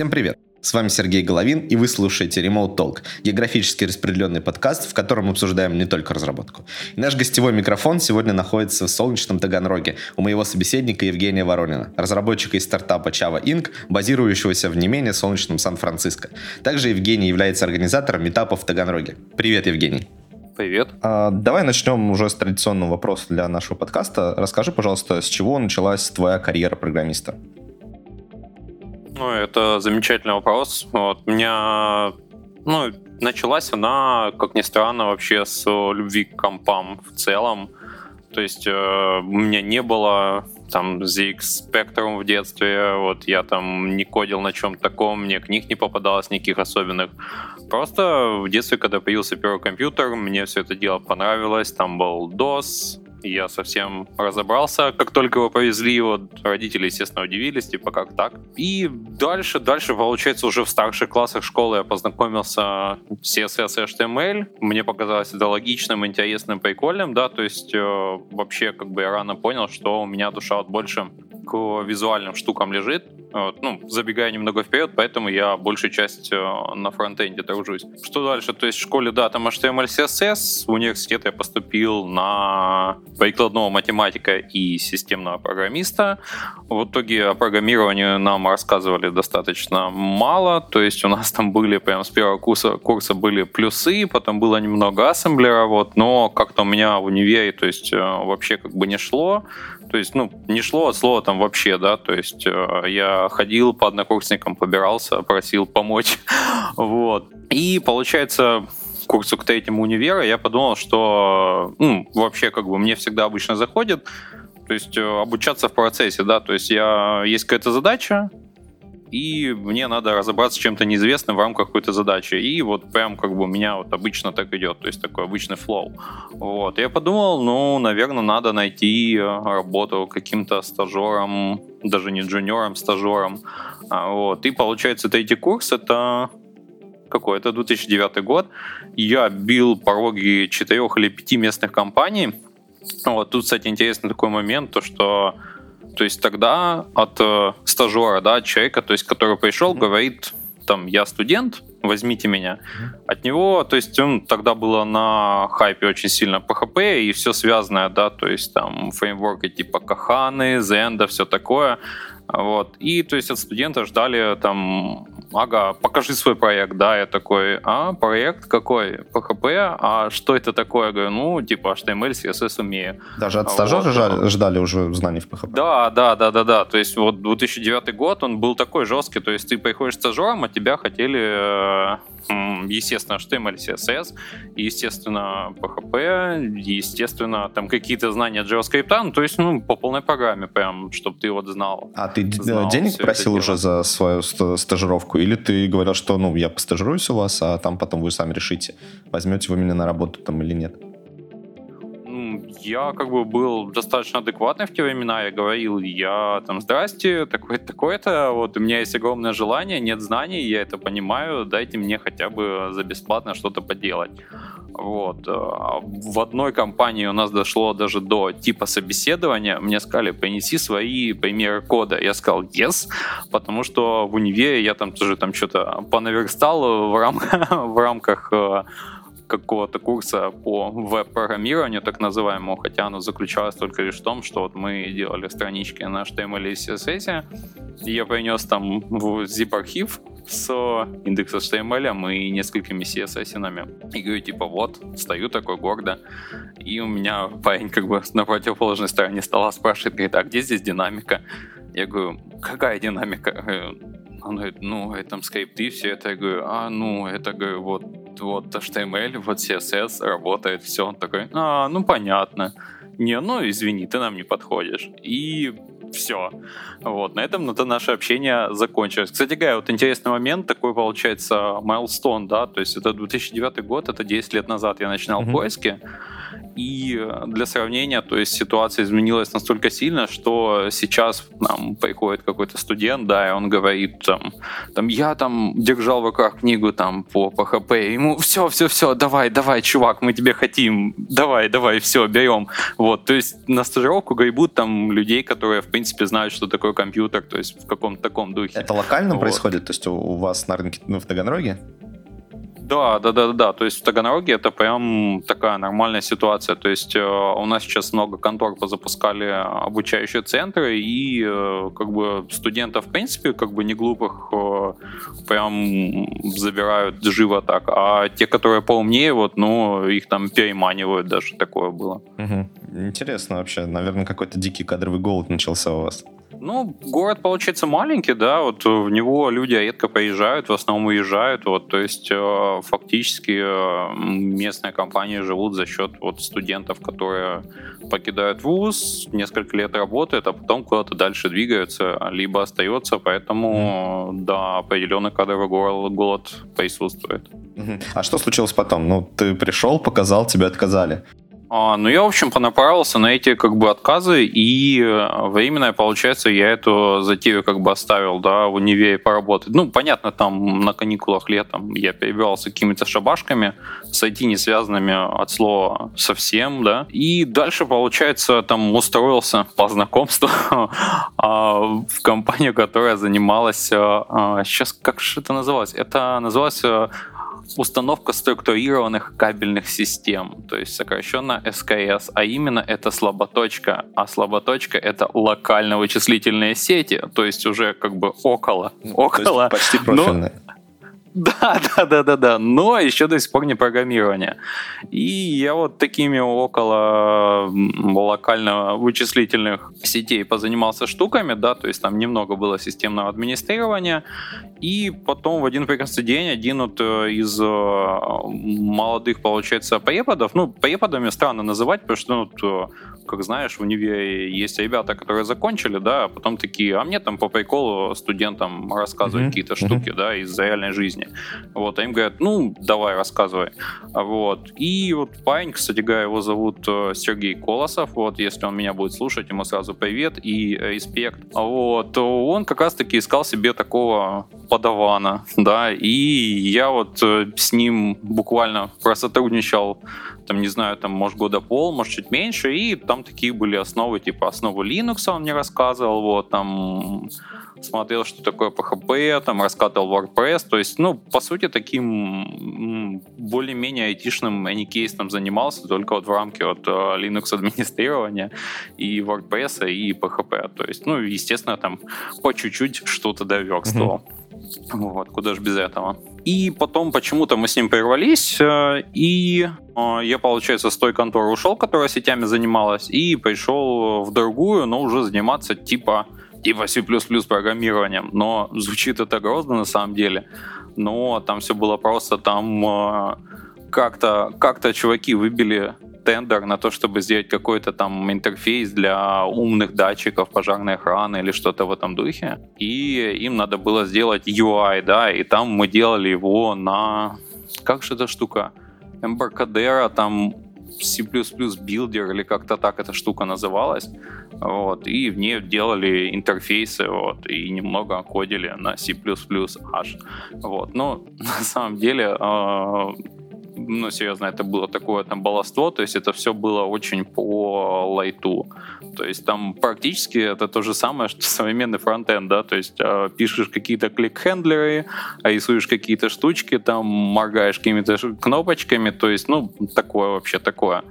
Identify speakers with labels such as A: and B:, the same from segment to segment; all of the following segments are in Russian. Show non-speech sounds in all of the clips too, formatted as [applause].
A: Всем привет! С вами Сергей Головин, и вы слушаете Remote Talk, географически распределенный подкаст, в котором обсуждаем не только разработку. И наш гостевой микрофон сегодня находится в солнечном Таганроге у моего собеседника Евгения Воронина, разработчика из стартапа Chava Inc., базирующегося в не менее солнечном Сан-Франциско. Также Евгений является организатором метапов в Таганроге. Привет, Евгений!
B: Привет.
A: А, давай начнем уже с традиционного вопроса для нашего подкаста. Расскажи, пожалуйста, с чего началась твоя карьера программиста?
B: Ну, это замечательный вопрос. Вот, у меня, ну, началась она, как ни странно, вообще с любви к компам в целом. То есть э, у меня не было там ZX Spectrum в детстве, вот я там не кодил на чем таком, мне книг не попадалось никаких особенных. Просто в детстве, когда появился первый компьютер, мне все это дело понравилось, там был DOS, я совсем разобрался, как только его повезли, вот родители, естественно, удивились, типа, как так. И дальше, дальше, получается, уже в старших классах школы я познакомился с CSS HTML. Мне показалось это логичным, интересным, прикольным, да, то есть э, вообще, как бы я рано понял, что у меня душа вот больше к визуальным штукам лежит. Вот, ну, забегая немного вперед, поэтому я большую часть э, на фронтенде тружусь. Что дальше? То есть в школе, да, там HTML, CSS. В университет я поступил на прикладного математика и системного программиста. В итоге о программировании нам рассказывали достаточно мало. То есть у нас там были прям с первого курса, курса были плюсы, потом было немного ассемблера, вот, но как-то у меня в универе, то есть э, вообще как бы не шло. То есть, ну, не шло от слова там вообще, да, то есть э, я ходил по однокурсникам, побирался, просил помочь, [laughs] вот. И, получается, курсу к третьему универа я подумал, что, ну, вообще, как бы, мне всегда обычно заходит, то есть э, обучаться в процессе, да, то есть я, есть какая-то задача, и мне надо разобраться с чем-то неизвестным в рамках какой-то задачи. И вот прям как бы у меня вот обычно так идет, то есть такой обычный флоу. Вот. Я подумал, ну, наверное, надо найти э, работу каким-то стажером, даже не джуниором, стажером. А, вот. И получается, третий курс — это какой? Это 2009 год. Я бил пороги четырех или пяти местных компаний. Вот тут, кстати, интересный такой момент, то что то есть тогда от э, стажера, да, человека, то есть который пришел, говорит, там, я студент, возьмите меня. От него, то есть он тогда было на хайпе очень сильно PHP и все связанное, да, то есть там фреймворки типа Каханы, Зенда, все такое. Вот. И, то есть, от студента ждали там, ага, покажи свой проект, да, я такой, а, проект какой? PHP, а что это такое? Я говорю, ну, типа, HTML, CSS умею.
A: Даже от стажера вот. ждали уже знаний в PHP?
B: Да, да, да, да, да, то есть, вот 2009 год, он был такой жесткий, то есть, ты приходишь стажером, а тебя хотели э, естественно, HTML, CSS, естественно, PHP, естественно, там какие-то знания JavaScript, ну, то есть, ну, по полной программе прям, чтобы ты вот знал.
A: А ты знал денег просил уже за свою стажировку? Или ты говорил, что, ну, я постажируюсь у вас, а там потом вы сами решите, возьмете вы меня на работу там или нет?
B: Я как бы был достаточно адекватный в те времена, я говорил, я там, здрасте, такое-то, такое-то, вот у меня есть огромное желание, нет знаний, я это понимаю, дайте мне хотя бы за бесплатно что-то поделать. Вот. А в одной компании у нас дошло даже до типа собеседования. Мне сказали, принеси свои примеры кода. Я сказал yes, потому что в универе я там тоже там что-то понаверстал в, рам [laughs] в рамках э, какого-то курса по веб-программированию, так называемому, хотя оно заключалось только лишь в том, что вот мы делали странички на HTML и CSS, и я принес там в zip-архив с индексом HTML и несколькими CSS-инами. И говорю, типа, вот, стою такой гордо, и у меня парень как бы на противоположной стороне стола спрашивает, говорит, а где здесь динамика? Я говорю, какая динамика? Он говорит, ну, это скрипты, все это. Я говорю, а, ну, это, говорю, вот вот HTML, вот CSS работает, все. Он такой, а, ну понятно. Не, ну извини, ты нам не подходишь. И все. Вот, на этом это наше общение закончилось. Кстати говоря, вот интересный момент, такой получается майлстон, да, то есть это 2009 год, это 10 лет назад я начинал mm-hmm. поиски, И для сравнения, то есть ситуация изменилась настолько сильно, что сейчас нам приходит какой-то студент, да, и он говорит там, там я там держал в руках книгу там по PHP, ему все, все, все, давай, давай, чувак, мы тебе хотим, давай, давай, все, берем. Вот, то есть на стажировку гребут там людей, которые, в принципе, знают, что такое компьютер, то есть в каком-то таком духе.
A: Это локально вот. происходит? То есть у вас на рынке, ну, в Таганроге?
B: Да, да, да, да. То есть в Таганроге это прям такая нормальная ситуация. То есть э, у нас сейчас много контор позапускали обучающие центры, и э, как бы студентов, в принципе, как бы не глупых, э, прям забирают живо так. А те, которые поумнее, вот, ну, их там переманивают, даже такое было.
A: Угу. Интересно вообще. Наверное, какой-то дикий кадровый голод начался у вас.
B: Ну, город, получается, маленький, да, вот в него люди редко приезжают, в основном уезжают, вот, то есть э, фактически э, местные компании живут за счет вот студентов, которые покидают вуз, несколько лет работают, а потом куда-то дальше двигаются, либо остается, поэтому, mm. да, определенный кадровый голод, голод присутствует.
A: А что случилось потом? Ну, ты пришел, показал, тебе отказали.
B: А, ну, я, в общем, понаправился на эти, как бы, отказы, и э, временно, получается, я эту затею, как бы, оставил, да, в универе поработать. Ну, понятно, там, на каникулах летом я перебирался какими-то шабашками, с IT не связанными от слова совсем, да, и дальше, получается, там, устроился по знакомству [laughs] а, в компанию, которая занималась, сейчас, э, э, как же это называлось? Это называлось установка структурированных кабельных систем, то есть сокращенно СКС, а именно это слаботочка, а слаботочка это локально-вычислительные сети, то есть уже как бы около, около.
A: почти профильные. Но,
B: да, [laughs] да, да, да, да. Но еще до сих пор не программирование. И я вот такими около локально вычислительных сетей позанимался штуками, да, то есть там немного было системного администрирования. И потом в один прекрасный день один вот э, из э, молодых, получается, преподов, ну, преподами странно называть, потому что, ну, э, как знаешь, в универе есть ребята, которые закончили, да, а потом такие, а мне там по приколу студентам рассказывать mm-hmm. какие-то штуки, mm-hmm. да, из реальной жизни. Вот, а им говорят, ну, давай, рассказывай. Вот. И вот парень, кстати говоря, его зовут Сергей Колосов, вот, если он меня будет слушать, ему сразу привет и респект. Вот, он как раз-таки искал себе такого подавана, да, и я вот э, с ним буквально просотрудничал, там, не знаю, там, может, года пол, может, чуть меньше, и там такие были основы, типа, основы Linux он мне рассказывал, вот, там, смотрел, что такое PHP, там, раскатывал WordPress, то есть, ну, по сути, таким более-менее айтишным кейсом занимался, только вот в рамке вот э, Linux администрирования и WordPress и PHP, то есть, ну, естественно, там, по чуть-чуть что-то доверстывал. Mm-hmm. Вот, куда же без этого. И потом почему-то мы с ним прервались, э, и э, я, получается, с той конторы ушел, которая сетями занималась, и пришел в другую, но уже заниматься типа типа C++ программированием. Но звучит это грозно на самом деле. Но там все было просто, там э, как-то как чуваки выбили тендер на то, чтобы сделать какой-то там интерфейс для умных датчиков пожарной охраны или что-то в этом духе. И им надо было сделать UI, да, и там мы делали его на... Как же эта штука? Embarcadero, там C++ Builder или как-то так эта штука называлась. Вот, и в ней делали интерфейсы, вот, и немного кодили на C++ аж. Вот, но [laughs] на самом деле э, ну, серьезно, это было такое там баловство, то есть это все было очень по лайту. То есть там практически это то же самое, что современный фронтенд, да, то есть э, пишешь какие-то клик-хендлеры, рисуешь какие-то штучки, там моргаешь какими-то кнопочками, то есть, ну, такое вообще такое.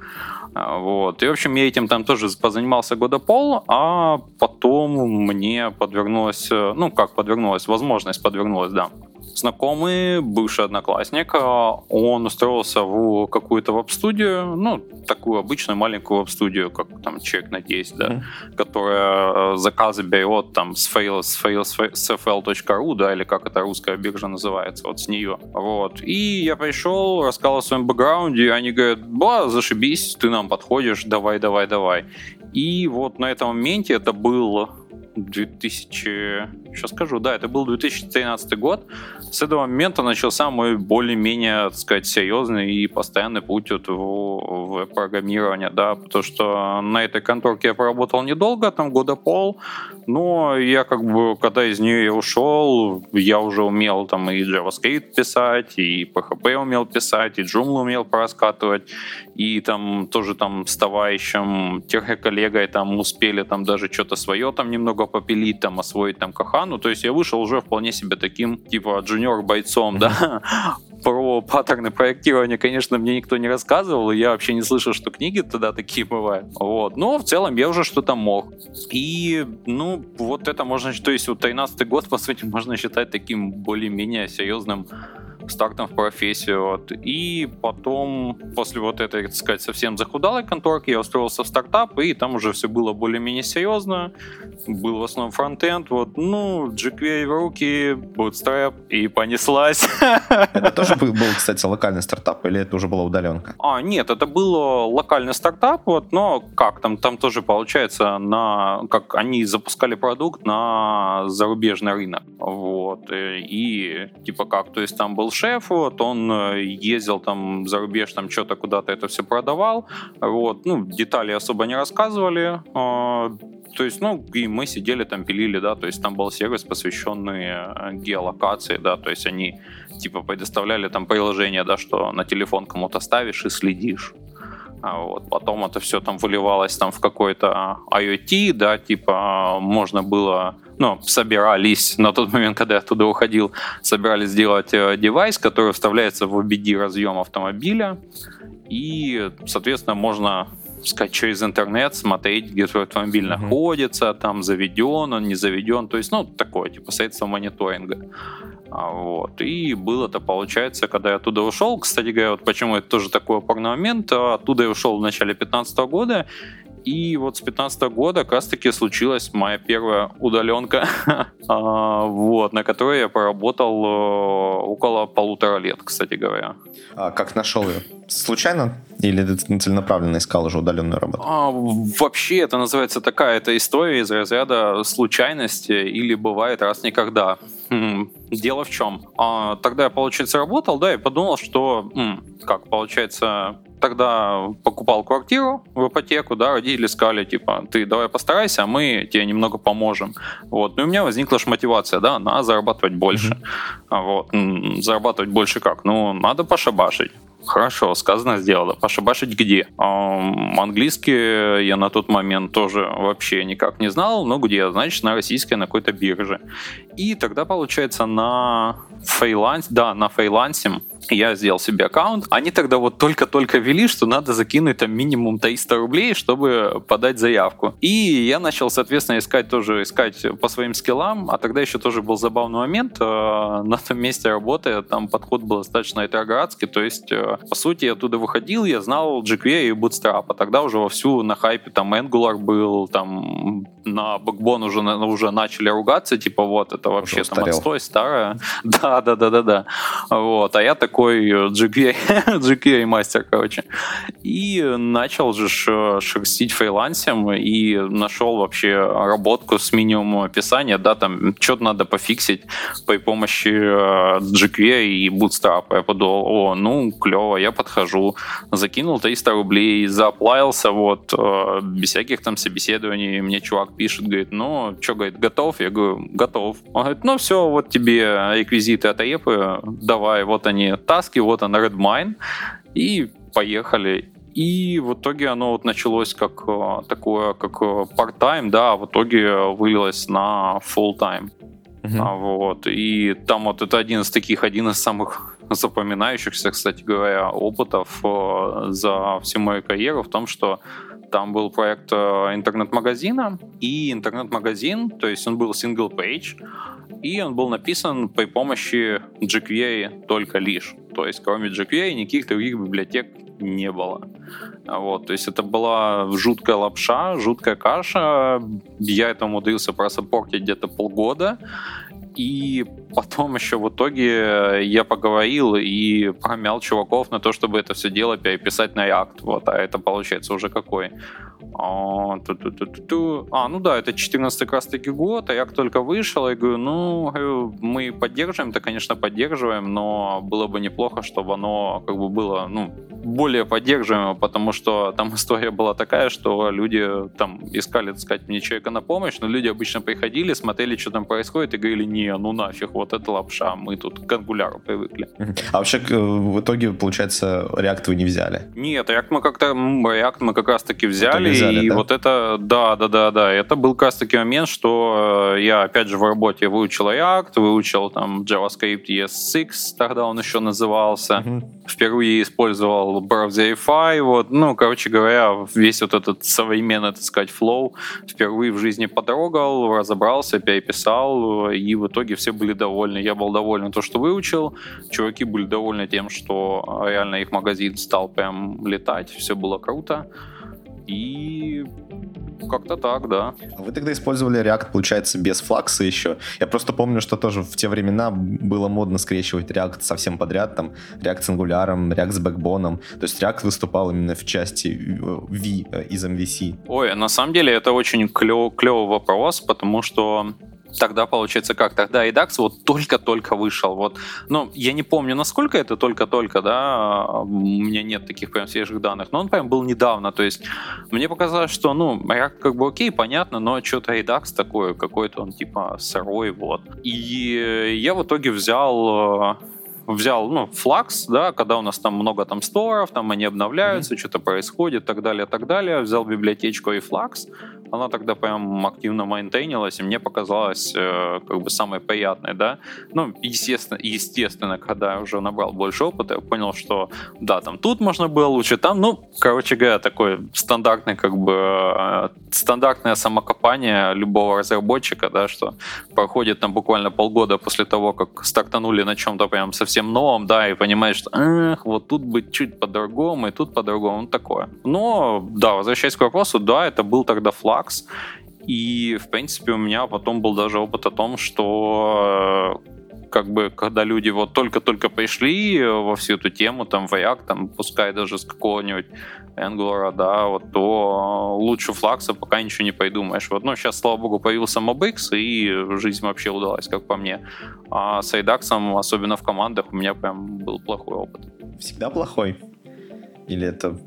B: А, вот. И, в общем, я этим там тоже позанимался года пол, а потом мне подвернулась, ну, как подвернулась, возможность подвернулась, да, знакомый, бывший одноклассник, а, он устроился в какую-то веб-студию, ну, такую обычную маленькую веб-студию, как там человек на 10, да, mm-hmm. которая э, заказы берет там с fail, с fail, с fl.ru, да, или как это русская биржа называется, вот с нее. Вот. И я пришел, рассказал о своем бэкграунде, и они говорят, ба, зашибись, ты нам подходишь, давай, давай, давай. И вот на этом моменте это был 2000 сейчас скажу, да, это был 2013 год. С этого момента начался мой более-менее, так сказать, серьезный и постоянный путь вот в, в программирование, да, потому что на этой конторке я поработал недолго, там года пол, но я как бы, когда из нее ушел, я уже умел там и JavaScript писать, и PHP умел писать, и Joomla умел пораскатывать, и там тоже там с товарищем, коллегой там успели там даже что-то свое там немного попилить, там освоить там Кахану, то есть я вышел уже вполне себе таким, типа, джуниор-бойцом, да, [laughs] про паттерны проектирования, конечно, мне никто не рассказывал, и я вообще не слышал, что книги тогда такие бывают. Вот. Но в целом я уже что-то мог. И, ну, вот это можно, то есть вот 13 год, [laughs] по сути, можно считать таким более-менее серьезным стартом в профессию. Вот. И потом, после вот этой, так сказать, совсем захудалой конторки, я устроился в стартап, и там уже все было более-менее серьезно. Был в основном фронтенд. Вот, ну, jQuery в руки, bootstrap, и понеслась.
A: Это тоже был, кстати, локальный стартап, или это уже была удаленка?
B: А, нет, это был локальный стартап, вот, но как там, там тоже получается на, как они запускали продукт на зарубежный рынок, вот, и типа как, то есть там был шеф, вот, он э, ездил там за рубеж, там что-то куда-то это все продавал, вот, ну, детали особо не рассказывали, а, то есть, ну, и мы сидели там, пилили, да, то есть там был сервис, посвященный э, геолокации, да, то есть они, типа, предоставляли там приложение, да, что на телефон кому-то ставишь и следишь. А вот. Потом это все там выливалось там в какой-то IoT, да, типа можно было, ну, собирались [laughs] на тот момент, когда я туда уходил, собирались сделать э, девайс, который вставляется в OBD разъем автомобиля, и, соответственно, можно сказать, через интернет смотреть, где твой автомобиль mm-hmm. находится, там заведен он, не заведен, то есть, ну, такое, типа, средство мониторинга. А, вот. И было-то, получается, когда я оттуда ушел, кстати говоря, вот почему это тоже такой опорный момент, а оттуда я ушел в начале 2015 года, и вот с 15 года как раз-таки случилась моя первая удаленка, [laughs] а, вот, на которой я поработал э, около полутора лет, кстати говоря.
A: А как нашел ее? Случайно? Или ты целенаправленно искал уже удаленную работу?
B: А, вообще это называется такая то история из разряда случайности или бывает раз никогда. Дело в чем? А, тогда я, получается, работал, да, и подумал, что, как получается, тогда покупал квартиру в ипотеку, да, родители сказали, типа, ты давай постарайся, а мы тебе немного поможем. Вот. Ну, и у меня возникла же мотивация, да, надо зарабатывать больше. Mm-hmm. Вот. Зарабатывать больше как? Ну, надо пошабашить. Хорошо, сказано, сделано. Пошибашить где? Эм, английский я на тот момент тоже вообще никак не знал, но где? Значит, на российской, на какой-то бирже. И тогда, получается, на фриланс, да, на фрилансе я сделал себе аккаунт. Они тогда вот только-только ввели, что надо закинуть там минимум 300 рублей, чтобы подать заявку. И я начал, соответственно, искать тоже, искать по своим скиллам, а тогда еще тоже был забавный момент. Э, на том месте работы там подход был достаточно ретроградский, то есть, э, по сути, я оттуда выходил, я знал jQuery и Bootstrap, а тогда уже вовсю на хайпе там Angular был, там на Backbone уже, уже начали ругаться, типа вот, это вообще там отстой, старое. [laughs] Да, да, да, да, да. Вот, а я такой такой GPA, GPA мастер, короче. И начал же шерстить фрилансом и нашел вообще работку с минимумом описания, да, там что-то надо пофиксить при помощи GPA и Bootstrap. Я подумал, о, ну, клево, я подхожу. Закинул 300 рублей, заплавился, вот, э, без всяких там собеседований. Мне чувак пишет, говорит, ну, что, говорит, готов? Я говорю, готов. Он говорит, ну, все, вот тебе реквизиты от АЕПы, давай, вот они, таски, вот он, Redmine, и поехали. И в итоге оно вот началось как э, такое, как э, part-time, да, а в итоге вылилось на full-time. Uh-huh. Вот. И там вот это один из таких, один из самых запоминающихся, кстати говоря, опытов э, за всю мою карьеру в том, что там был проект интернет-магазина, и интернет-магазин, то есть он был single page, и он был написан при помощи jQuery только лишь. То есть кроме jQuery никаких других библиотек не было. Вот, то есть это была жуткая лапша, жуткая каша. Я это умудрился просаппортить где-то полгода. И потом еще в итоге я поговорил и промял чуваков на то, чтобы это все дело переписать на React. Вот, а это получается уже какой? А, а, ну да, это 14 как раз таки год, а я только вышел, и говорю, ну, мы поддерживаем, то, конечно, поддерживаем, но было бы неплохо, чтобы оно как бы было, ну, более поддерживаемо, потому что там [laughs] история была такая, что люди там искали, так сказать, мне человека на помощь, но люди обычно приходили, смотрели, что там происходит, и говорили, не, ну нафиг, вот это лапша, мы тут к ангуляру привыкли.
A: А вообще в итоге, получается, React вы не взяли?
B: Нет, React мы как-то, React мы как раз-таки взяли, и да? вот это, да, да, да, да, это был как раз-таки момент, что я, опять же, в работе выучил React, выучил там JavaScript ES6, тогда он еще назывался, угу. впервые использовал использовал Browserify, вот, ну, короче говоря, весь вот этот современный, так сказать, флоу впервые в жизни потрогал, разобрался, переписал, и в итоге все были довольны. Я был доволен то, что выучил, чуваки были довольны тем, что реально их магазин стал прям летать, все было круто. И как-то так, да.
A: А вы тогда использовали React, получается, без флакса еще? Я просто помню, что тоже в те времена было модно скрещивать React совсем подряд, там, React с Angular, React с Backbone. То есть React выступал именно в части V э, из MVC.
B: Ой, на самом деле это очень клев, клевый вопрос, потому что Тогда получается как? Тогда и DAX вот только-только вышел. Вот. Ну, я не помню, насколько это только-только, да, у меня нет таких прям свежих данных, но он прям был недавно. То есть мне показалось, что, ну, я как бы окей, понятно, но что-то и DAX такое, какой-то он типа сырой, вот. И я в итоге взял взял, ну, флакс, да, когда у нас там много там сторов, там они обновляются, mm-hmm. что-то происходит, так далее, так далее. Взял библиотечку и флакс, она тогда прям активно майнтейнилась, и мне показалось э, как бы самой приятной, да. Ну, естественно, естественно, когда я уже набрал больше опыта, я понял, что да, там тут можно было лучше, там, ну, короче говоря, такой стандартный как бы э, стандартное самокопание любого разработчика, да, что проходит там буквально полгода после того, как стартанули на чем-то прям совсем новом, да, и понимаешь, что эх, вот тут быть чуть по-другому, и тут по-другому, ну, такое. Но, да, возвращаясь к вопросу, да, это был тогда флаг, Flux. И, в принципе, у меня потом был даже опыт о том, что э, как бы, когда люди вот только-только пришли во всю эту тему, там, React, там, пускай даже с какого-нибудь Angular, да, вот, то лучше флакса пока ничего не придумаешь. Вот, ну, сейчас, слава богу, появился MobX, и жизнь вообще удалась, как по мне. А с Айдаксом, особенно в командах, у меня прям был плохой опыт.
A: Всегда плохой? Или это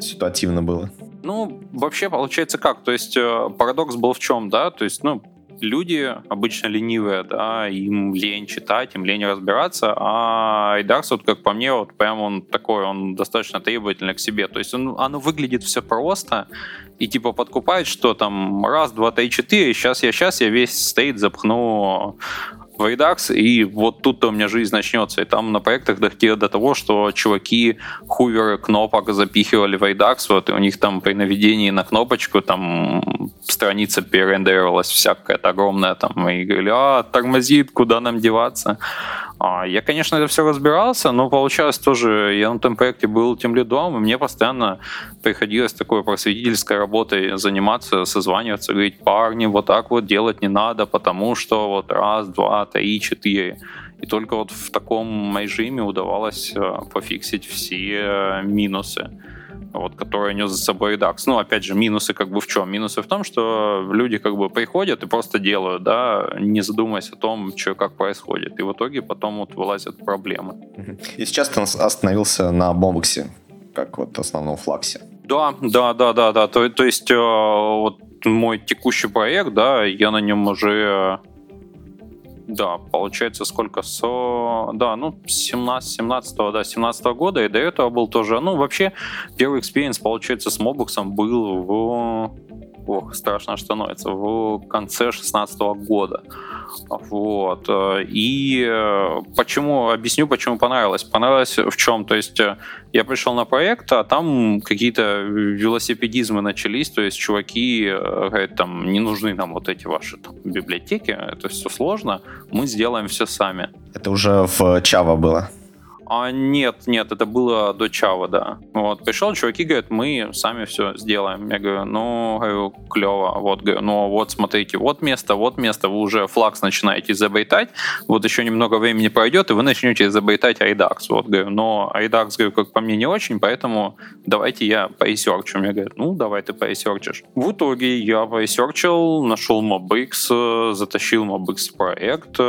A: ситуативно было?
B: Ну, вообще получается как? То есть э, парадокс был в чем, да? То есть, ну, люди обычно ленивые, да, им лень читать, им лень разбираться, а Айдарс, вот как по мне, вот прям он такой, он достаточно требовательный к себе, то есть он, оно выглядит все просто, и типа подкупает, что там раз, два, три, четыре, сейчас я, сейчас я весь стейт запхну в Redux, и вот тут-то у меня жизнь начнется. И там на проектах доходило до того, что чуваки хуверы кнопок запихивали в Redux, вот, и у них там при наведении на кнопочку там страница перерендерировалась всякая-то огромная, там, и говорили, а, тормозит, куда нам деваться? А, я, конечно, это все разбирался, но получалось тоже, я на том проекте был тем лидом, и мне постоянно приходилось такой просветительской работой заниматься, созваниваться, говорить, парни, вот так вот делать не надо, потому что вот раз, два, три, четыре. И только вот в таком режиме удавалось э, пофиксить все минусы вот, которые нес за собой Redux. Ну, опять же, минусы как бы в чем? Минусы в том, что люди как бы приходят и просто делают, да, не задумываясь о том, что как происходит. И в итоге потом вот вылазят проблемы.
A: И сейчас ты остановился на Бомбоксе, как вот основном флаксе.
B: Да, да, да, да, да. То, то есть э, вот мой текущий проект, да, я на нем уже да, получается, сколько? Со... Да, ну, 17, 17 да, 17 года, и до этого был тоже... Ну, вообще, первый experience, получается, с MobX ом был в ох, страшно становится, в конце 16 года. Вот. И э, почему, объясню, почему понравилось. Понравилось в чем? То есть э, я пришел на проект, а там какие-то велосипедизмы начались, то есть чуваки э, говорят, там, не нужны нам вот эти ваши там, библиотеки, это все сложно, мы сделаем все сами.
A: Это уже в Java было?
B: А нет, нет, это было до Java, да. Вот, пришел, чуваки говорят, мы сами все сделаем. Я говорю, ну, говорю, клево. Вот, говорю, ну, вот, смотрите, вот место, вот место, вы уже Flux начинаете изобретать, вот еще немного времени пройдет, и вы начнете изобретать Redux. Вот, говорю, но Redux, говорю, как по мне, не очень, поэтому давайте я по research у. Мне говорят, ну, давай ты по research ишь. В итоге я по research ил, нашел MobX, затащил MobX проект,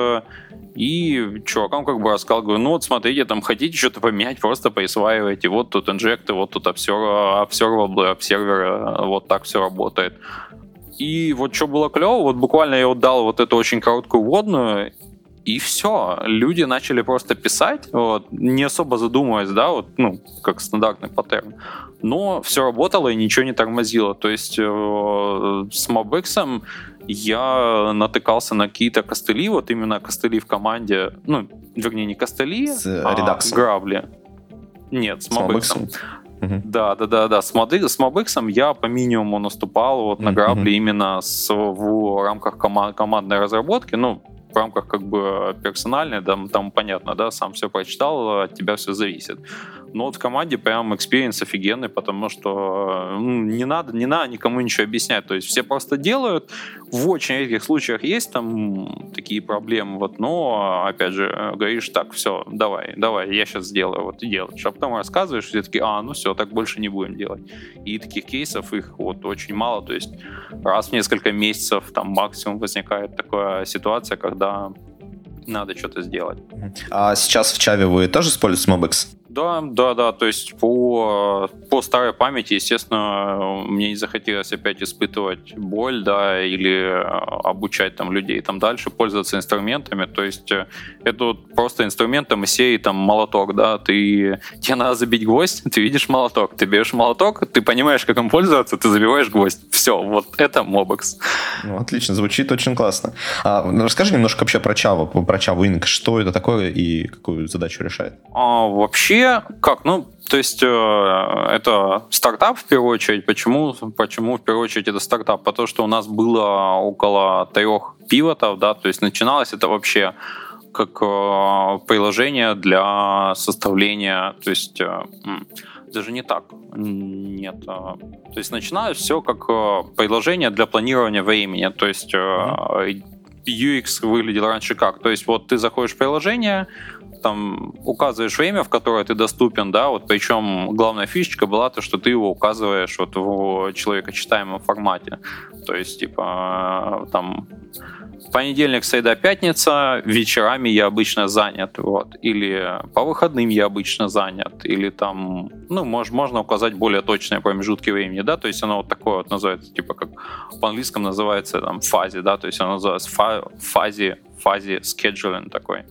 B: и чувакам как бы рассказал, говорю, ну вот смотрите, там хотите что-то поменять, просто присваивайте. Вот тут инжекты, вот тут observable, observer, вот так все работает. И вот что было клево, вот буквально я вот дал вот эту очень короткую вводную, и все. Люди начали просто писать, вот, не особо задумываясь, да, вот, ну, как стандартный паттерн. Но все работало и ничего не тормозило. То есть э, с MobX я натыкался на какие-то костыли, вот именно костыли в команде, ну, вернее, не костыли,
A: С,
B: а,
A: Redux ом.
B: грабли. Нет, с
A: С.
B: Mobix?
A: Мгм.
B: Да, да, да, да. С, моды, с Mobix я по минимуму наступал вот на грабли именно с, в рамках кома- командной разработки. Ну, в рамках как бы персональной, там, там понятно, да, сам все прочитал, от тебя все зависит. Но вот в команде прям experience офигенный, потому что ну, не надо, не надо никому ничего объяснять. То есть все просто делают. В очень редких случаях есть там такие проблемы, вот, но опять же говоришь, так, все, давай, давай, я сейчас сделаю, вот и делаешь. А потом рассказываешь, все таки а, ну все, так больше не будем делать. И таких кейсов их вот очень мало, то есть раз в несколько месяцев там максимум возникает такая ситуация, когда надо что-то сделать.
A: А сейчас в Чаве вы тоже используете MobX?
B: Да, да, да, то есть по, по старой памяти, естественно, мне не захотелось опять испытывать боль, да, или э, обучать там людей там дальше пользоваться инструментами, то есть э, это вот просто инструментом из серии там молоток, да, ты, тебе надо забить гвоздь, ты видишь молоток, ты берешь молоток, ты понимаешь, как им пользоваться, ты забиваешь гвоздь, все, вот это Mobix.
A: Ну, отлично, звучит очень классно. А, ну, расскажи немножко вообще про Java, про Java Inc. Что это такое и какую задачу решает?
B: А, вообще, как, ну, то есть э, это стартап в первую очередь. Почему, почему в первую очередь это стартап? Потому что у нас было около трех пивотов, да, то есть начиналось это вообще как э, приложение для составления, то есть э, даже не так, нет, э, то есть начиналось все как э, приложение для планирования времени, то есть э, UX выглядел раньше как, то есть вот ты заходишь в приложение, там указываешь время, в которое ты доступен, да, вот причем главная фишечка была то, что ты его указываешь вот в человекочитаемом формате. То есть, типа, там понедельник, среда, пятница, вечерами я обычно занят, вот, или по выходным я обычно занят, или там, ну, мож, можно указать более точные промежутки времени, да, то есть оно вот такое вот называется, типа, как по-английскому называется там фазе, да, то есть оно называется фа- фазе, фазе scheduling такой.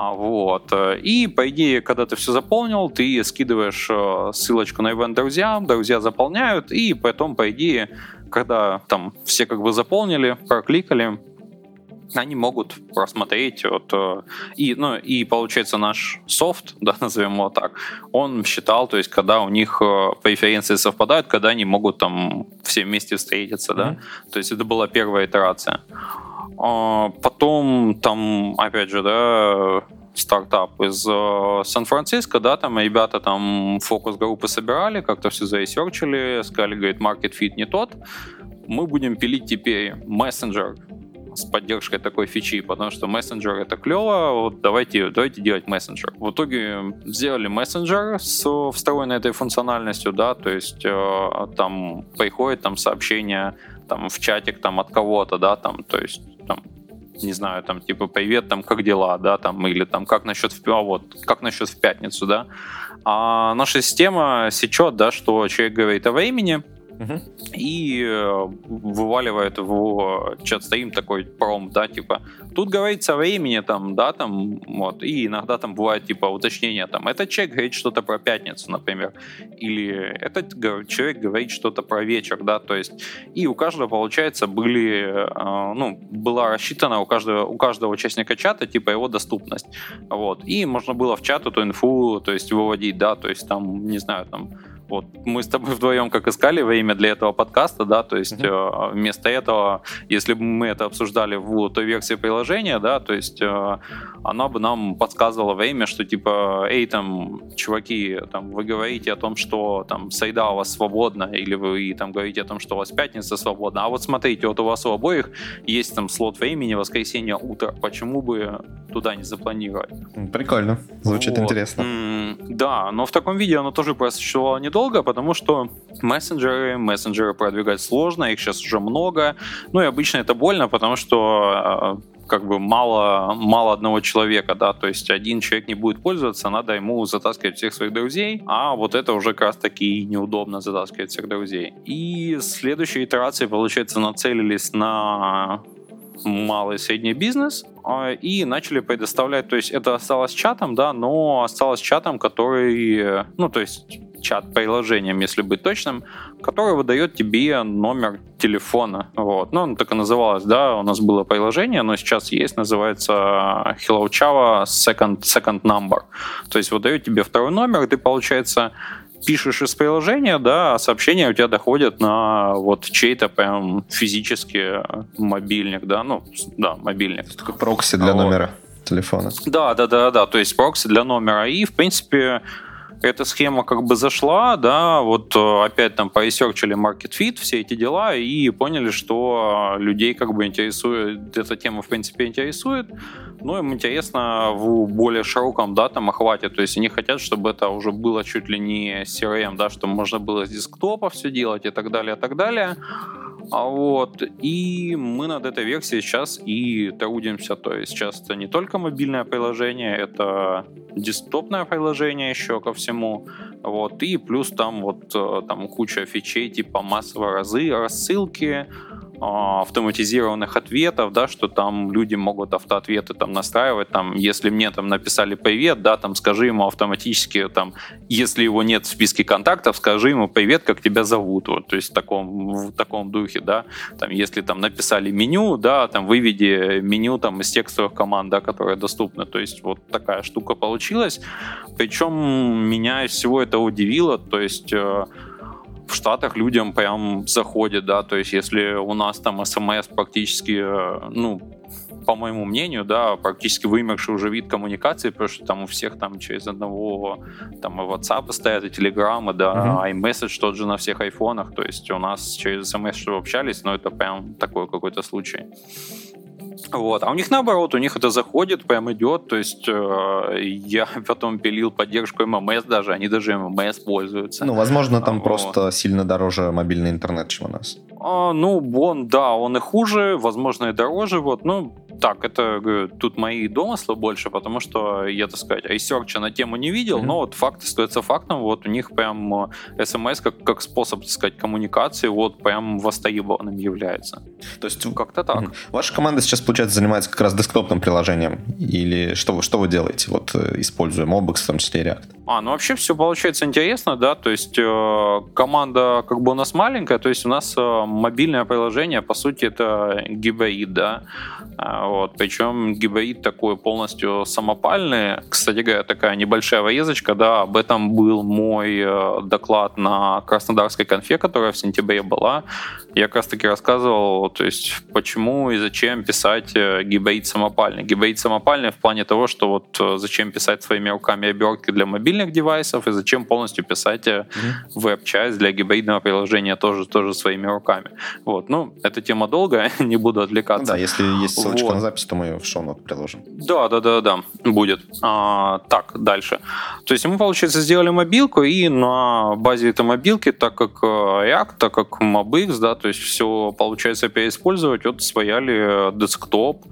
B: А вот. И, по идее, когда ты все заполнил, ты скидываешь э, ссылочку на ивент друзьям, друзья заполняют, и потом, по идее, когда там все как бы заполнили, прокликали, они могут просмотреть вот, э, и, ну, и получается наш софт, [laughs] да, назовем его так, он считал, то есть когда у них э, преференции совпадают, когда они могут там все вместе встретиться, да,
A: Мгм.
B: то есть это была первая итерация. А, Потом там, опять же, да, стартап из э, Сан-Франциско, да, там ребята там фокус-группы собирали, как-то все заресерчили, сказали, говорит, market fit не тот, мы будем пилить теперь мессенджер с поддержкой такой фичи, потому что мессенджер это клево, вот давайте, давайте делать мессенджер. В итоге сделали мессенджер с встроенной этой функциональностью, да, то есть э, там приходит там сообщение там в чатик там от кого-то, да, там, то есть там не знаю, там, типа, привет, там, как дела, да, там, или там, как насчет, а вот, как насчет в пятницу, да. А наша система сечет, да, что человек говорит о времени,
A: Мгм.
B: и э, вываливает в чат стоим такой пром, да, типа, тут говорится времени, там, да, там, вот, и иногда там бывает, типа, уточнение, там, этот человек говорит что-то про пятницу, например, или этот человек говорит что-то про вечер, да, то есть, и у каждого, получается, были, э, ну, была рассчитана у каждого, у каждого участника чата, типа, его доступность, вот, и можно было в чат эту инфу, то есть, выводить, да, то есть, там, не знаю, там, вот мы с тобой вдвоем как искали во имя для этого подкаста, да, то есть mm-hmm. вместо этого, если бы мы это обсуждали в той версии приложения, да, то есть э, она бы нам подсказывала во имя, что типа, эй, там, чуваки, там, вы говорите о том, что там сайда у вас свободна, или вы там говорите о том, что у вас пятница свободна, а вот смотрите, вот у вас у обоих есть там слот времени воскресенье утро, почему бы туда не запланировать?
A: Прикольно, звучит вот. интересно.
B: М-м, да, но в таком виде оно тоже просуществовало недолго, потому что мессенджеры, мессенджеры продвигать сложно, их сейчас уже много, ну и обычно это больно, потому что э, как бы мало, мало одного человека, да, то есть один человек не будет пользоваться, надо ему затаскивать всех своих друзей, а вот это уже как раз таки неудобно затаскивать всех друзей. И следующей итерации, получается, нацелились на малый и средний бизнес а, и начали предоставлять, то есть это осталось чатом, да, но осталось чатом, который, ну, то есть чат приложением, если быть точным, который выдает тебе номер телефона. Вот. Ну, оно так и называлось, да, у нас было приложение, но сейчас есть, называется Hello Java Second, second Number. То есть выдает тебе второй номер, и ты, получается, пишешь из приложения, да, а сообщения у тебя доходят на вот чей-то прям физический мобильник, да, ну, да, мобильник.
A: Это как прокси для вот. номера телефона.
B: Да, да, да, да, то есть прокси для номера. И, в принципе, эта схема как бы зашла, да, вот э, опять там поресерчили market fit, все эти дела, и поняли, что людей как бы интересует, эта тема в принципе интересует, но им интересно в более широком, да, там охвате, то есть они хотят, чтобы это уже было чуть ли не CRM, да, чтобы можно было с десктопа все делать и так далее, и так далее. А вот, и мы над этой версией сейчас и трудимся. То есть сейчас это не только мобильное приложение, это десктопное приложение еще ко всему. Вот, и плюс там вот э, там куча фичей типа массовой разы, рассылки, автоматизированных ответов, да, что там люди могут автоответы там настраивать, там, если мне там написали привет, да, там, скажи ему автоматически, там, если его нет в списке контактов, скажи ему привет, как тебя зовут, вот, то есть в таком, в таком духе, да, там, если там написали меню, да, там, выведи меню там из текстовых команд, да, которые доступны, то есть вот такая штука получилась, причем меня всего это удивило, то есть э, в Штатах людям прям заходит, да, то есть если у нас там смс практически, э, ну, по моему мнению, да, практически вымерший уже вид коммуникации, потому что там у всех там через одного там и WhatsApp стоят, и Telegram, да, uh-huh. iMessage тот же на всех айфонах, то есть у нас через смс что общались, но это прям такой какой-то случай. Вот. А у них наоборот, у них это заходит, прям идет. То есть э, я [laughs] потом пилил поддержку ММС даже, они даже ММС пользуются.
A: Ну, возможно, там вот. просто сильно дороже мобильный интернет, чем у нас.
B: А, ну, он, да, он и хуже, возможно, и дороже. Вот, ну, так, это говорю, тут мои домыслы больше, потому что я, так сказать, ресерча на тему не видел, mm-hmm. но вот факт остается фактом. Вот у них прям смс как, как способ, так сказать, коммуникации вот прям востребованным является.
A: То есть как-то так. Mm-hmm. Ваша команда сейчас, получается, занимается как раз десктопным приложением? Или что вы, что вы делаете, вот э, используя Mobix, в том числе React?
B: А, ну вообще все получается интересно, да, то есть э, команда как бы у нас маленькая, то есть у нас э, мобильное приложение, по сути, это гибрид, да, а, вот, причем гибрид такой полностью самопальный. Кстати говоря, такая небольшая врезочка, да, об этом был мой э, доклад на Краснодарской конфе, которая в сентябре была. Я как раз таки рассказывал, то есть, почему и зачем писать э, гибрид самопальный. Гибрид самопальный в плане того, что вот э, зачем писать своими руками обертки для мобильных девайсов и зачем полностью писать mm-hmm. веб-часть для гибридного приложения тоже, тоже своими руками. Вот, ну, эта тема долгая, [laughs] не буду отвлекаться.
A: Ну, да, если есть ссылочка вот. На запись, то мы ее в шоу приложим.
B: Да, да, да, да, будет. А, так, дальше. То есть мы, получается, сделали мобилку, и на базе этой мобилки, так как э, React, так как MobX, да, то есть все, получается, переиспользовать, вот свояли десктоп,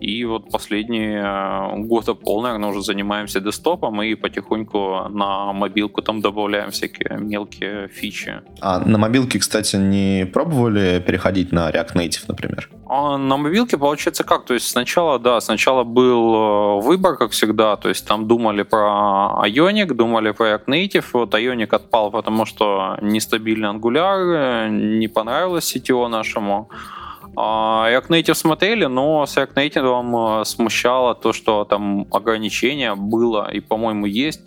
B: и вот последние э, года пол, наверное, уже занимаемся десктопом и потихоньку на мобилку там добавляем всякие мелкие фичи.
A: А на мобилке, кстати, не пробовали переходить на React Native, например?
B: А на мобилке получается как? То есть сначала, да, сначала был э, выбор, как всегда, то есть там думали про Ionic, думали про React Native, вот Ionic отпал, потому что нестабильный Angular, не понравилось CTO нашему. А, React Native смотрели, но с React Native э, смущало то, что там ограничение было и, по-моему, есть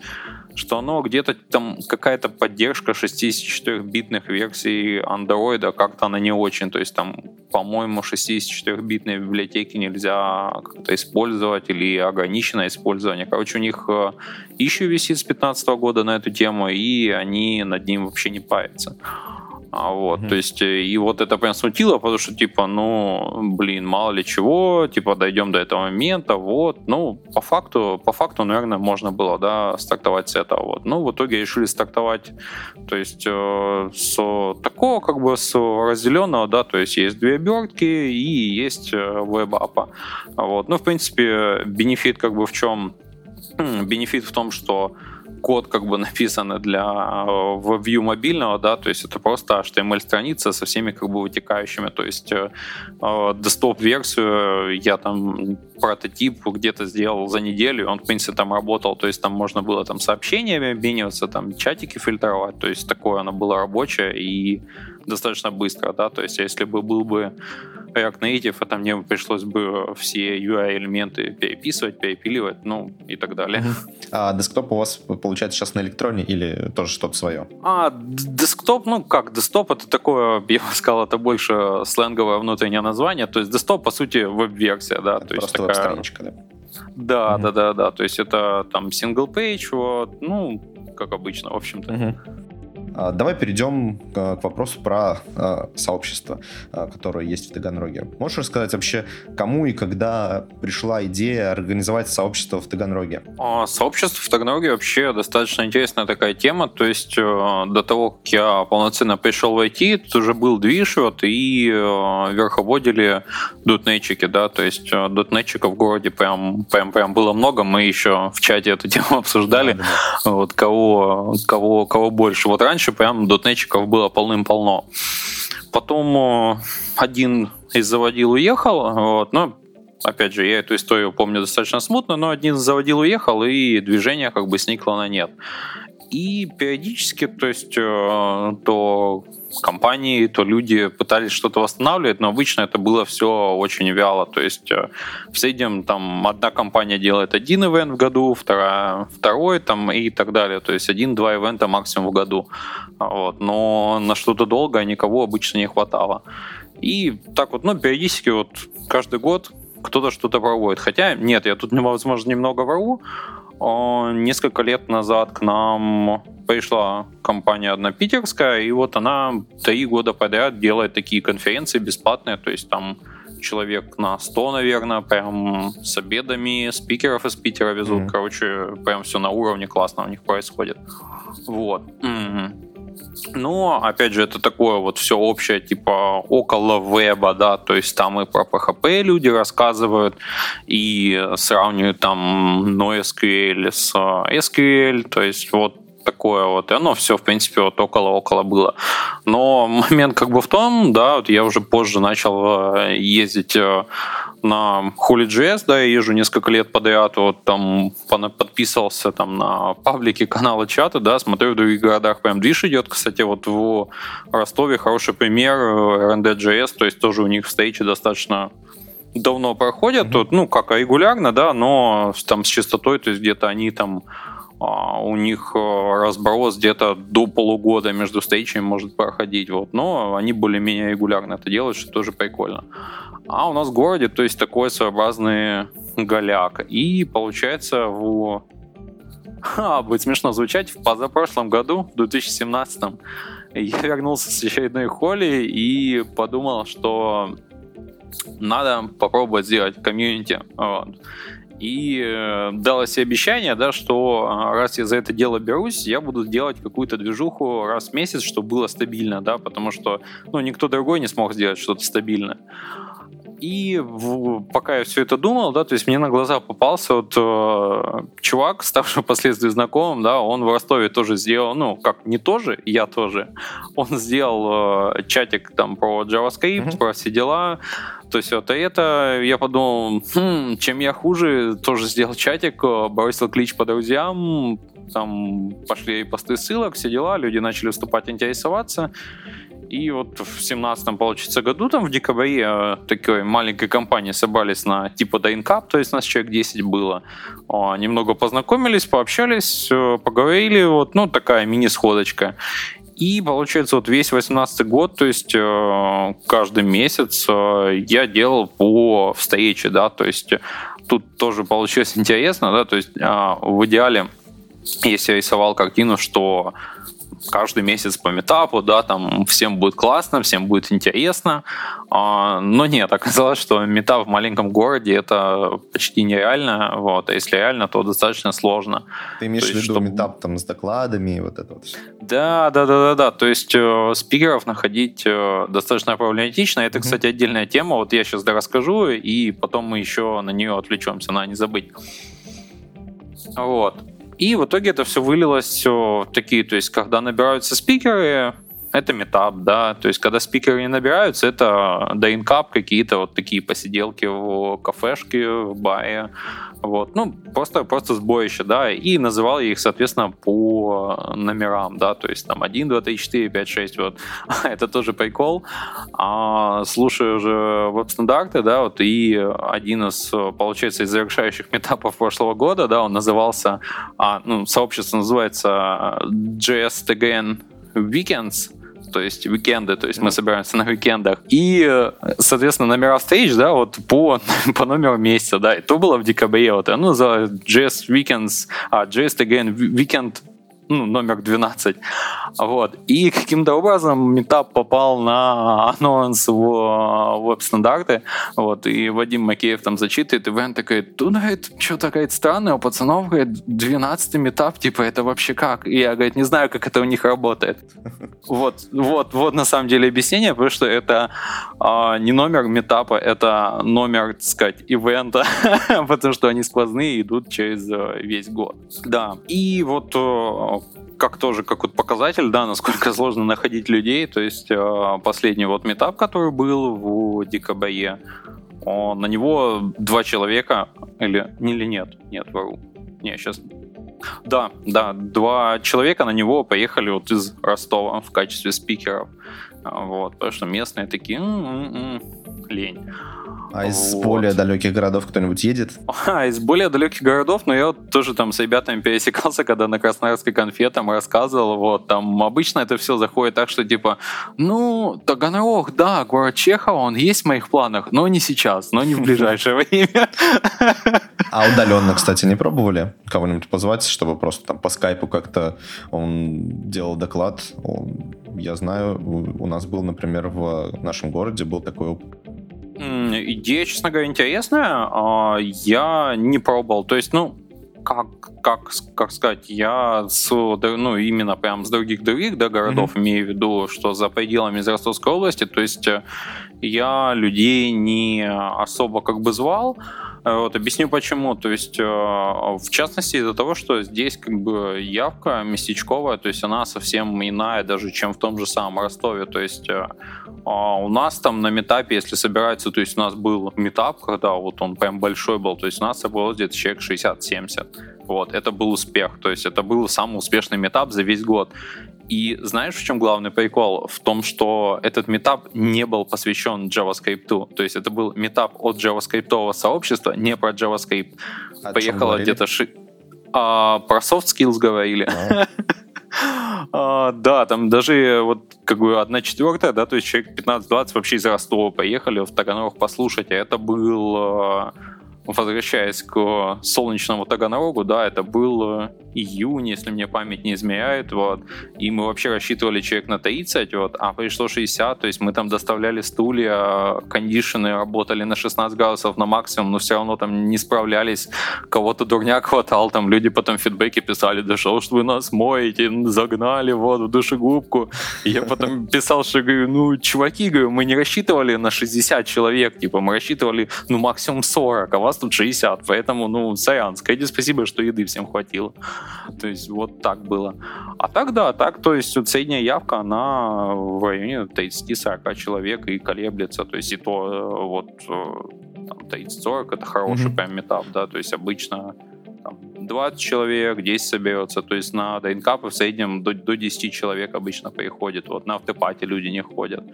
B: что оно где-то там какая-то поддержка 64-битных версий андроида, как-то она не очень, то есть там, по-моему, 64-битные библиотеки нельзя как-то использовать или ограниченное использование. Короче, у них ищу висит с 2015 года на эту тему, и они над ним вообще не парятся. А вот, mm-hmm. то есть, э, и вот это прям смутило, потому что, типа, ну, блин, мало ли чего, типа, дойдем до этого момента, вот, ну, по факту, по факту, наверное, можно было, да, стартовать с этого, вот. Ну, в итоге решили стартовать, то есть, э, с такого, как бы, с разделенного, да, то есть, есть две обертки и есть э, веб-апа, вот. Ну, в принципе, бенефит, как бы, в чем? Бенефит в том, что код как бы написан для view мобильного, да, то есть это просто HTML-страница со всеми как бы вытекающими, то есть э, десктоп-версию я там прототип где-то сделал за неделю, он, в принципе, там работал, то есть там можно было там сообщениями обмениваться, там чатики фильтровать, то есть такое оно было рабочее и достаточно быстро, да, то есть если бы был бы React Native, а там мне пришлось бы все UI-элементы переписывать, перепиливать, ну и так далее.
A: А десктоп у вас получается сейчас на электроне или тоже что-то свое?
B: А, десктоп, ну как, десктоп это такое, [laughs] я бы сказал, это больше сленговое внутреннее название, то есть десктоп, по сути, веб-версия, да.
A: Это
B: то
A: есть такая... веб-страничка, да?
B: Да, mm-hmm. да, да, да, то есть это там single page, вот, ну, как обычно, в общем-то. Mm-hmm.
A: А, давай перейдем к вопросу про а, сообщество, а, которое есть в Таганроге. Можешь рассказать вообще, кому и когда пришла идея организовать сообщество в Таганроге?
B: Сообщество в Таганроге вообще достаточно интересная такая тема. То есть э, до того, как я полноценно пришел в IT, тут уже был движ, вот, и э, верховодили дотнетчики, да, то есть э, дотнетчиков в городе прям, прям, прям было много. Мы еще в чате эту [laughs] тему обсуждали, да, да. вот кого, кого, кого больше. Вот раньше раньше прям дотнетчиков было полным-полно. Потом э, один из заводил уехал, вот, но опять же, я эту историю помню достаточно смутно, но один заводил уехал, и движение как бы сникло на нет. И периодически, то есть, э, то компании, то люди пытались что-то восстанавливать, но обычно это было все очень вяло. То есть э, в среднем там одна компания делает один ивент в году, вторая второй там и так далее. То есть один-два ивента максимум в году. Вот. Но на что-то долго никого обычно не хватало. И так вот, ну, периодически вот каждый год кто-то что-то проводит. Хотя, нет, я тут, возможно, немного вру. Несколько лет назад к нам пришла компания одна питерская, и вот она три года подряд делает такие конференции бесплатные, то есть там человек на 100, наверное, прям с обедами, спикеров из Питера везут, mm-hmm. короче, прям все на уровне классно у них происходит. Вот. Mm-hmm. Но, опять же, это такое вот все общее, типа около веба, да, то есть там и про PHP люди рассказывают, и сравнивают там NoSQL с SQL, то есть вот такое вот, и оно все, в принципе, вот около-около было. Но [laughs] момент как бы в том, да, вот я уже позже начал э, ездить э, на Holy.js, да, я езжу несколько лет подряд, вот там подписывался там на паблики канала чата, да, смотрю в других городах прям движ идет, кстати, вот в Ростове хороший пример э, RND.js, то есть тоже у них встречи достаточно давно проходят, mm-hmm. тут, ну, как регулярно, да, но там с частотой, то есть где-то они там у них э, разброс где-то до полугода между стейчами может проходить, вот, но они более-менее регулярно это делают, что тоже прикольно. А у нас в городе, то есть такой своеобразный голяк. И получается в... Ха, [laughs] будет смешно звучать, в позапрошлом году, в 2017 я вернулся с очередной холли и подумал, что надо попробовать сделать комьюнити. Вот и э, дала себе обещание, да, что а, раз я за это дело берусь, я буду делать какую-то движуху раз в месяц, чтобы было стабильно, да, потому что, ну, никто другой не смог сделать что-то стабильное. И в, пока я все это думал, да, то есть мне на глаза попался вот э, чувак, ставший [laughs] впоследствии знакомым, да, он в Ростове тоже сделал, ну, как не тоже, я тоже, он сделал э, чатик там про JavaScript, mm-hmm. про все дела, то есть вот это я подумал, хм, чем я хуже, тоже сделал чатик, э, бросил клич по друзьям, там пошли посты ссылок, все дела, люди начали выступать, интересоваться. И вот в семнадцатом, получится, году, там в декабре э, такой маленькой компании собрались на типа Дайнкап, то есть нас человек 10 было. Немного познакомились, пообщались, э, поговорили, вот, ну, такая мини-сходочка. И получается вот весь 18 год, то есть э, каждый месяц я делал по встрече, да, то есть тут тоже получилось интересно, да, то есть а, в идеале, если я рисовал картину, что каждый месяц по метапу, да, там всем будет классно, всем будет интересно. А, но нет, [laughs] оказалось, что метап в маленьком городе это почти нереально, вот, а если реально, то достаточно сложно.
A: Ты имеешь то в виду чтобы... метап там с докладами и вот это вот?
B: Да, да, да, да, да, то есть э, спикеров находить э, достаточно проблематично. Это, mm-hmm. кстати, отдельная тема, вот я сейчас расскажу, и потом мы еще на нее отвлечемся, на не забыть. Вот. И в итоге это все вылилось в такие, то есть когда набираются спикеры, это метап, да, то есть когда спикеры не набираются, это дайнкап, какие-то вот такие посиделки в кафешке, в баре, вот, ну, просто, просто сборище, да, и называл я их, соответственно, по номерам, да, то есть там 1, 2, 3, 4, 5, 6, вот, [laughs] это тоже прикол. А, слушаю уже веб-стандарты, да, вот, и один из, получается, из завершающих [laughs] метапов прошлого года, да, он назывался, а, ну, сообщество называется JSTGN Weekends, то есть уикенды, то есть мы собираемся на уикендах. И, соответственно, номера встреч, да, вот по, [laughs] по номеру месяца, да, и то было в декабре, вот, ну, за JS Weekends, а, JS again Weekend ну, номер 12. Вот. И каким-то образом метап попал на анонс в веб-стандарты. Вот. И Вадим Макеев там зачитывает, и Вен такой, тут, говорит, что такая странная, у пацанов, говорит, 12 метап, типа, это вообще как? И я, говорит, не знаю, как это у них работает. [laughs] Вот, вот, вот на самом деле объяснение, потому что это а, не номер метапа, это номер, так сказать, ивента, [laughs] потому что они сквозные идут через э, весь год. Да. И вот э, как тоже как вот показатель, да, насколько [laughs] сложно находить людей. То есть э, последний вот метап, который был в декабре, он, на него два человека или или нет, нет, вру. Не, сейчас да, да, два человека на него поехали вот из Ростова в качестве спикеров. Вот, потому что местные такие, м-м-м, лень.
A: А из вот. более далеких городов кто-нибудь едет?
B: А, из более далеких городов, но я вот тоже там с ребятами пересекался, когда на Красноярской конфе там рассказывал, вот, там обычно это все заходит так, что типа, ну, Таганрог, да, город Чехова, он есть в моих планах, но не сейчас, но не в ближайшее [laughs] время.
A: А удаленно, кстати, не пробовали кого-нибудь позвать, чтобы просто там по скайпу как-то он делал доклад? Я знаю, у нас был, например, в нашем городе был такой
B: Идея, честно говоря, интересная. А, я не пробовал. То есть, ну, как, как, как сказать, я с, ну, именно прям с других других да, городов mm-hmm. имею в виду, что за пределами из Ростовской области, то есть э, я людей не особо как бы звал, вот, объясню почему. То есть, э, в частности, из-за того, что здесь как бы явка местечковая, то есть она совсем иная даже, чем в том же самом Ростове. То есть э, а у нас там на метапе, если собирается, то есть у нас был метап, когда вот он прям большой был, то есть у нас собралось где-то человек 60-70. Вот, это был успех, то есть это был самый успешный метап за весь год. И знаешь, в чем главный прикол? В том, что этот метап не был посвящен JavaScript. То есть это был метап от JavaScript сообщества, не про JavaScript. О Поехало где-то... Ши... А, про soft skills говорили. [laughs] А, да, там даже вот как бы одна четвертая, да, то есть человек 15-20 вообще из Ростова поехали в Таганрог послушать, а это был а, возвращаясь к солнечному Таганрогу, да, это был июнь, если мне память не изменяет, вот, и мы вообще рассчитывали человек на 30, вот, а пришло 60, то есть мы там доставляли стулья, кондишены работали на 16 градусов на максимум, но все равно там не справлялись, кого-то дурняк хватал, там люди потом фидбэки писали, да что ж вы нас моете, загнали вот в душегубку, и я потом [laughs] писал, что говорю, ну, чуваки, говорю, мы не рассчитывали на 60 человек, типа, мы рассчитывали, ну, максимум 40, а вас вас тут 60, поэтому, ну, сорян, скажите спасибо, что еды всем хватило. То есть вот так было. А так, да, так, то есть вот средняя явка, она в районе 30-40 человек и колеблется, то есть и то э, вот э, там, 30-40 это хороший mm-hmm. прям метап, да, то есть обычно там, 20 человек, 10 соберется, то есть на ДНК в среднем до, до 10 человек обычно приходит, вот на автопате люди не ходят.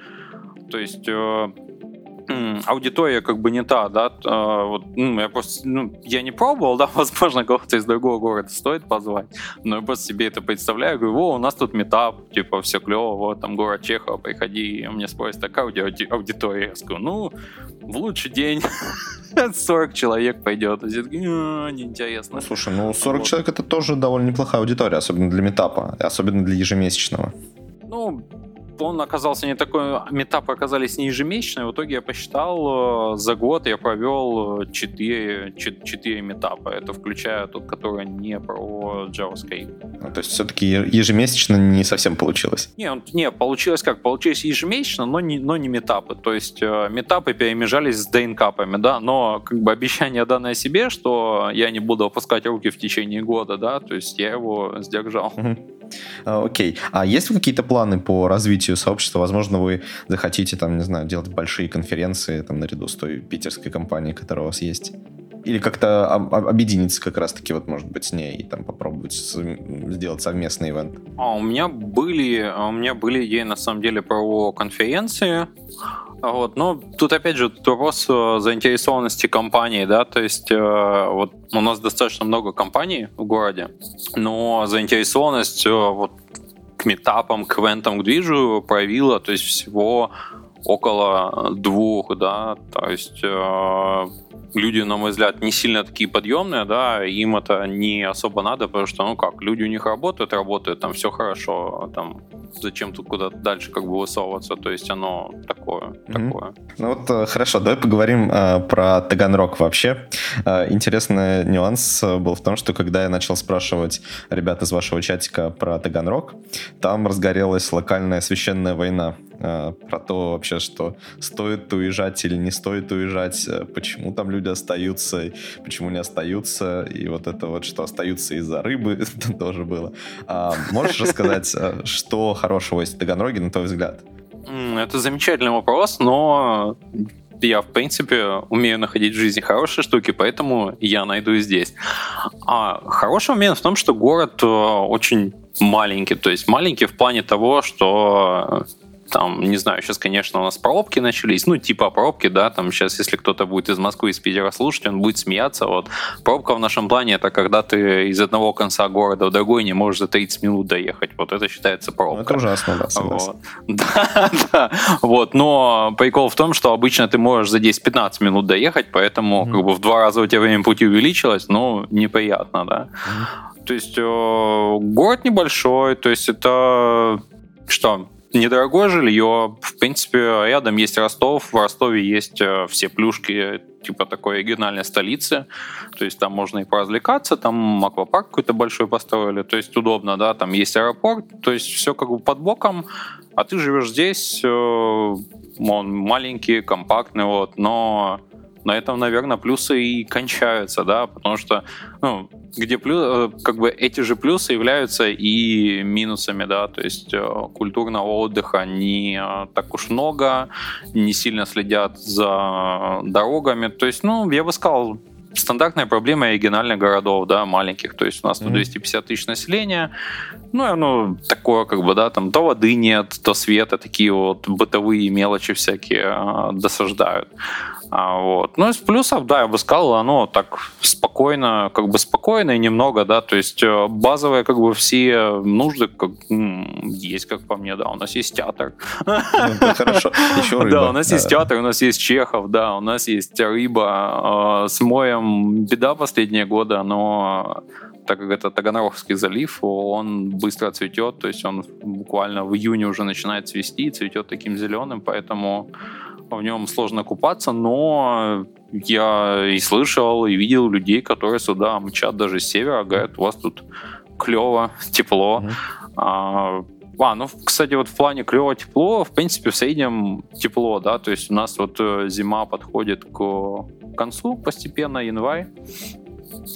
B: То есть э, аудитория как бы не та, да, а, вот, ну, я просто, ну, я не пробовал, [laughs] да, возможно, кого-то из другого города стоит позвать, но я просто себе это представляю, говорю, о, у нас тут метап, типа, все клево, вот, там, город Чехова, приходи, и мне спросят, такая ауди- аудитория, я скажу, ну, в лучший день [laughs] 40 человек пойдет, все такие, «А, неинтересно.
A: Ну, слушай, ну, 40 вот. человек это тоже довольно неплохая аудитория, особенно для метапа, особенно для ежемесячного.
B: Ну, он оказался не такой, метапы оказались не ежемесячные, в итоге я посчитал, э, за год я провел 4, 4 метапа, это включая тот, который не про JavaScript.
A: Ну, то есть все-таки ежемесячно не совсем получилось?
B: Не, не, получилось как? Получилось ежемесячно, но не, но не метапы, то есть э, метапы перемежались с дейнкапами, да, но как бы обещание данное себе, что я не буду опускать руки в течение года, да, то есть я его сдержал.
A: Угу. А, окей. А есть какие-то планы по развитию сообщества? Возможно, вы захотите, там, не знаю, делать большие конференции там, наряду с той питерской компанией, которая у вас есть? Или как-то объединиться как раз-таки, вот, может быть, с ней и там попробовать сделать совместный ивент?
B: А, у меня были, а у меня были идеи, на самом деле, про конференции. Вот, но тут опять же вопрос э, заинтересованности компании, да, то есть э, вот у нас достаточно много компаний в городе, но заинтересованность э, вот к метапам, к ивентам, к движу проявила, то есть всего около двух, да, то есть люди, на мой взгляд, не сильно такие подъемные, да, им это не особо надо, потому что, ну как, люди у них работают, работают, там все хорошо, там зачем тут куда-то дальше как бы высовываться, то есть оно такое, mm-hmm. такое.
A: Ну вот э, хорошо, давай поговорим э, про Таганрог вообще. Э, интересный нюанс э, был в том, что когда я начал спрашивать ребят из вашего чатика про Таганрог, там разгорелась локальная священная война э, про то вообще, что стоит уезжать или не стоит уезжать, э, почему там люди остаются, почему не остаются, и вот это вот, что остаются из-за рыбы, [laughs] это тоже было. А, можешь [laughs] рассказать, э, что хорошего есть в Таганроге, на твой взгляд?
B: Это замечательный вопрос, но я, в принципе, умею находить в жизни хорошие штуки, поэтому я найду и здесь. А хороший момент в том, что город очень маленький. То есть маленький в плане того, что там, не знаю, сейчас, конечно, у нас пробки начались, ну, типа пробки, да, там сейчас, если кто-то будет из Москвы, из Питера слушать, он будет смеяться, вот. Пробка в нашем плане это когда ты из одного конца города в другой не можешь за 30 минут доехать, вот это считается пробка.
A: Это ужасно, да,
B: согласен. Вот. [laughs] Да, да, вот, но прикол в том, что обычно ты можешь за 10-15 минут доехать, поэтому mm-hmm. как бы в два раза у тебя время пути увеличилось, ну, неприятно, да. Mm-hmm. То есть э, город небольшой, то есть это что, недорогое жилье. В принципе, рядом есть Ростов. В Ростове есть э, все плюшки типа такой региональной столицы. То есть там можно и поразвлекаться, там аквапарк какой-то большой построили. То есть удобно, да, там есть аэропорт. То есть все как бы под боком. А ты живешь здесь, э, он маленький, компактный, вот, но на этом, наверное, плюсы и кончаются, да, потому что, ну, где плюс, э, как бы эти же плюсы являются и минусами, да, то есть э, культурного отдыха не э, так уж много, не сильно следят за дорогами, то есть, ну, я бы сказал, стандартная проблема оригинальных городов, да, маленьких, то есть у нас тут mm-hmm. 250 тысяч населения, ну, оно такое, как бы, да, там то воды нет, то света, такие вот бытовые мелочи всякие досаждают. А, вот. Ну, из плюсов, да, я бы сказал, оно так спокойно, как бы спокойно и немного, да, то есть э, базовые, как бы, все нужды как, есть, как по мне, да, у нас есть театр.
A: Ну, хорошо, еще [laughs] рыба.
B: Да, у нас есть театр, у нас есть Чехов, да, у нас есть рыба. Э, с моем беда последние годы, но так как это Таганрогский залив, он быстро цветет, то есть он буквально в июне уже начинает цвести, цветет таким зеленым, поэтому в нем сложно купаться, но я и слышал, и видел людей, которые сюда мчат даже с севера, говорят, у вас тут клево, тепло. Mm-hmm. А, а, ну, кстати, вот в плане клево тепло, в принципе, в среднем тепло, да, то есть у нас вот э, зима подходит к концу постепенно, январь,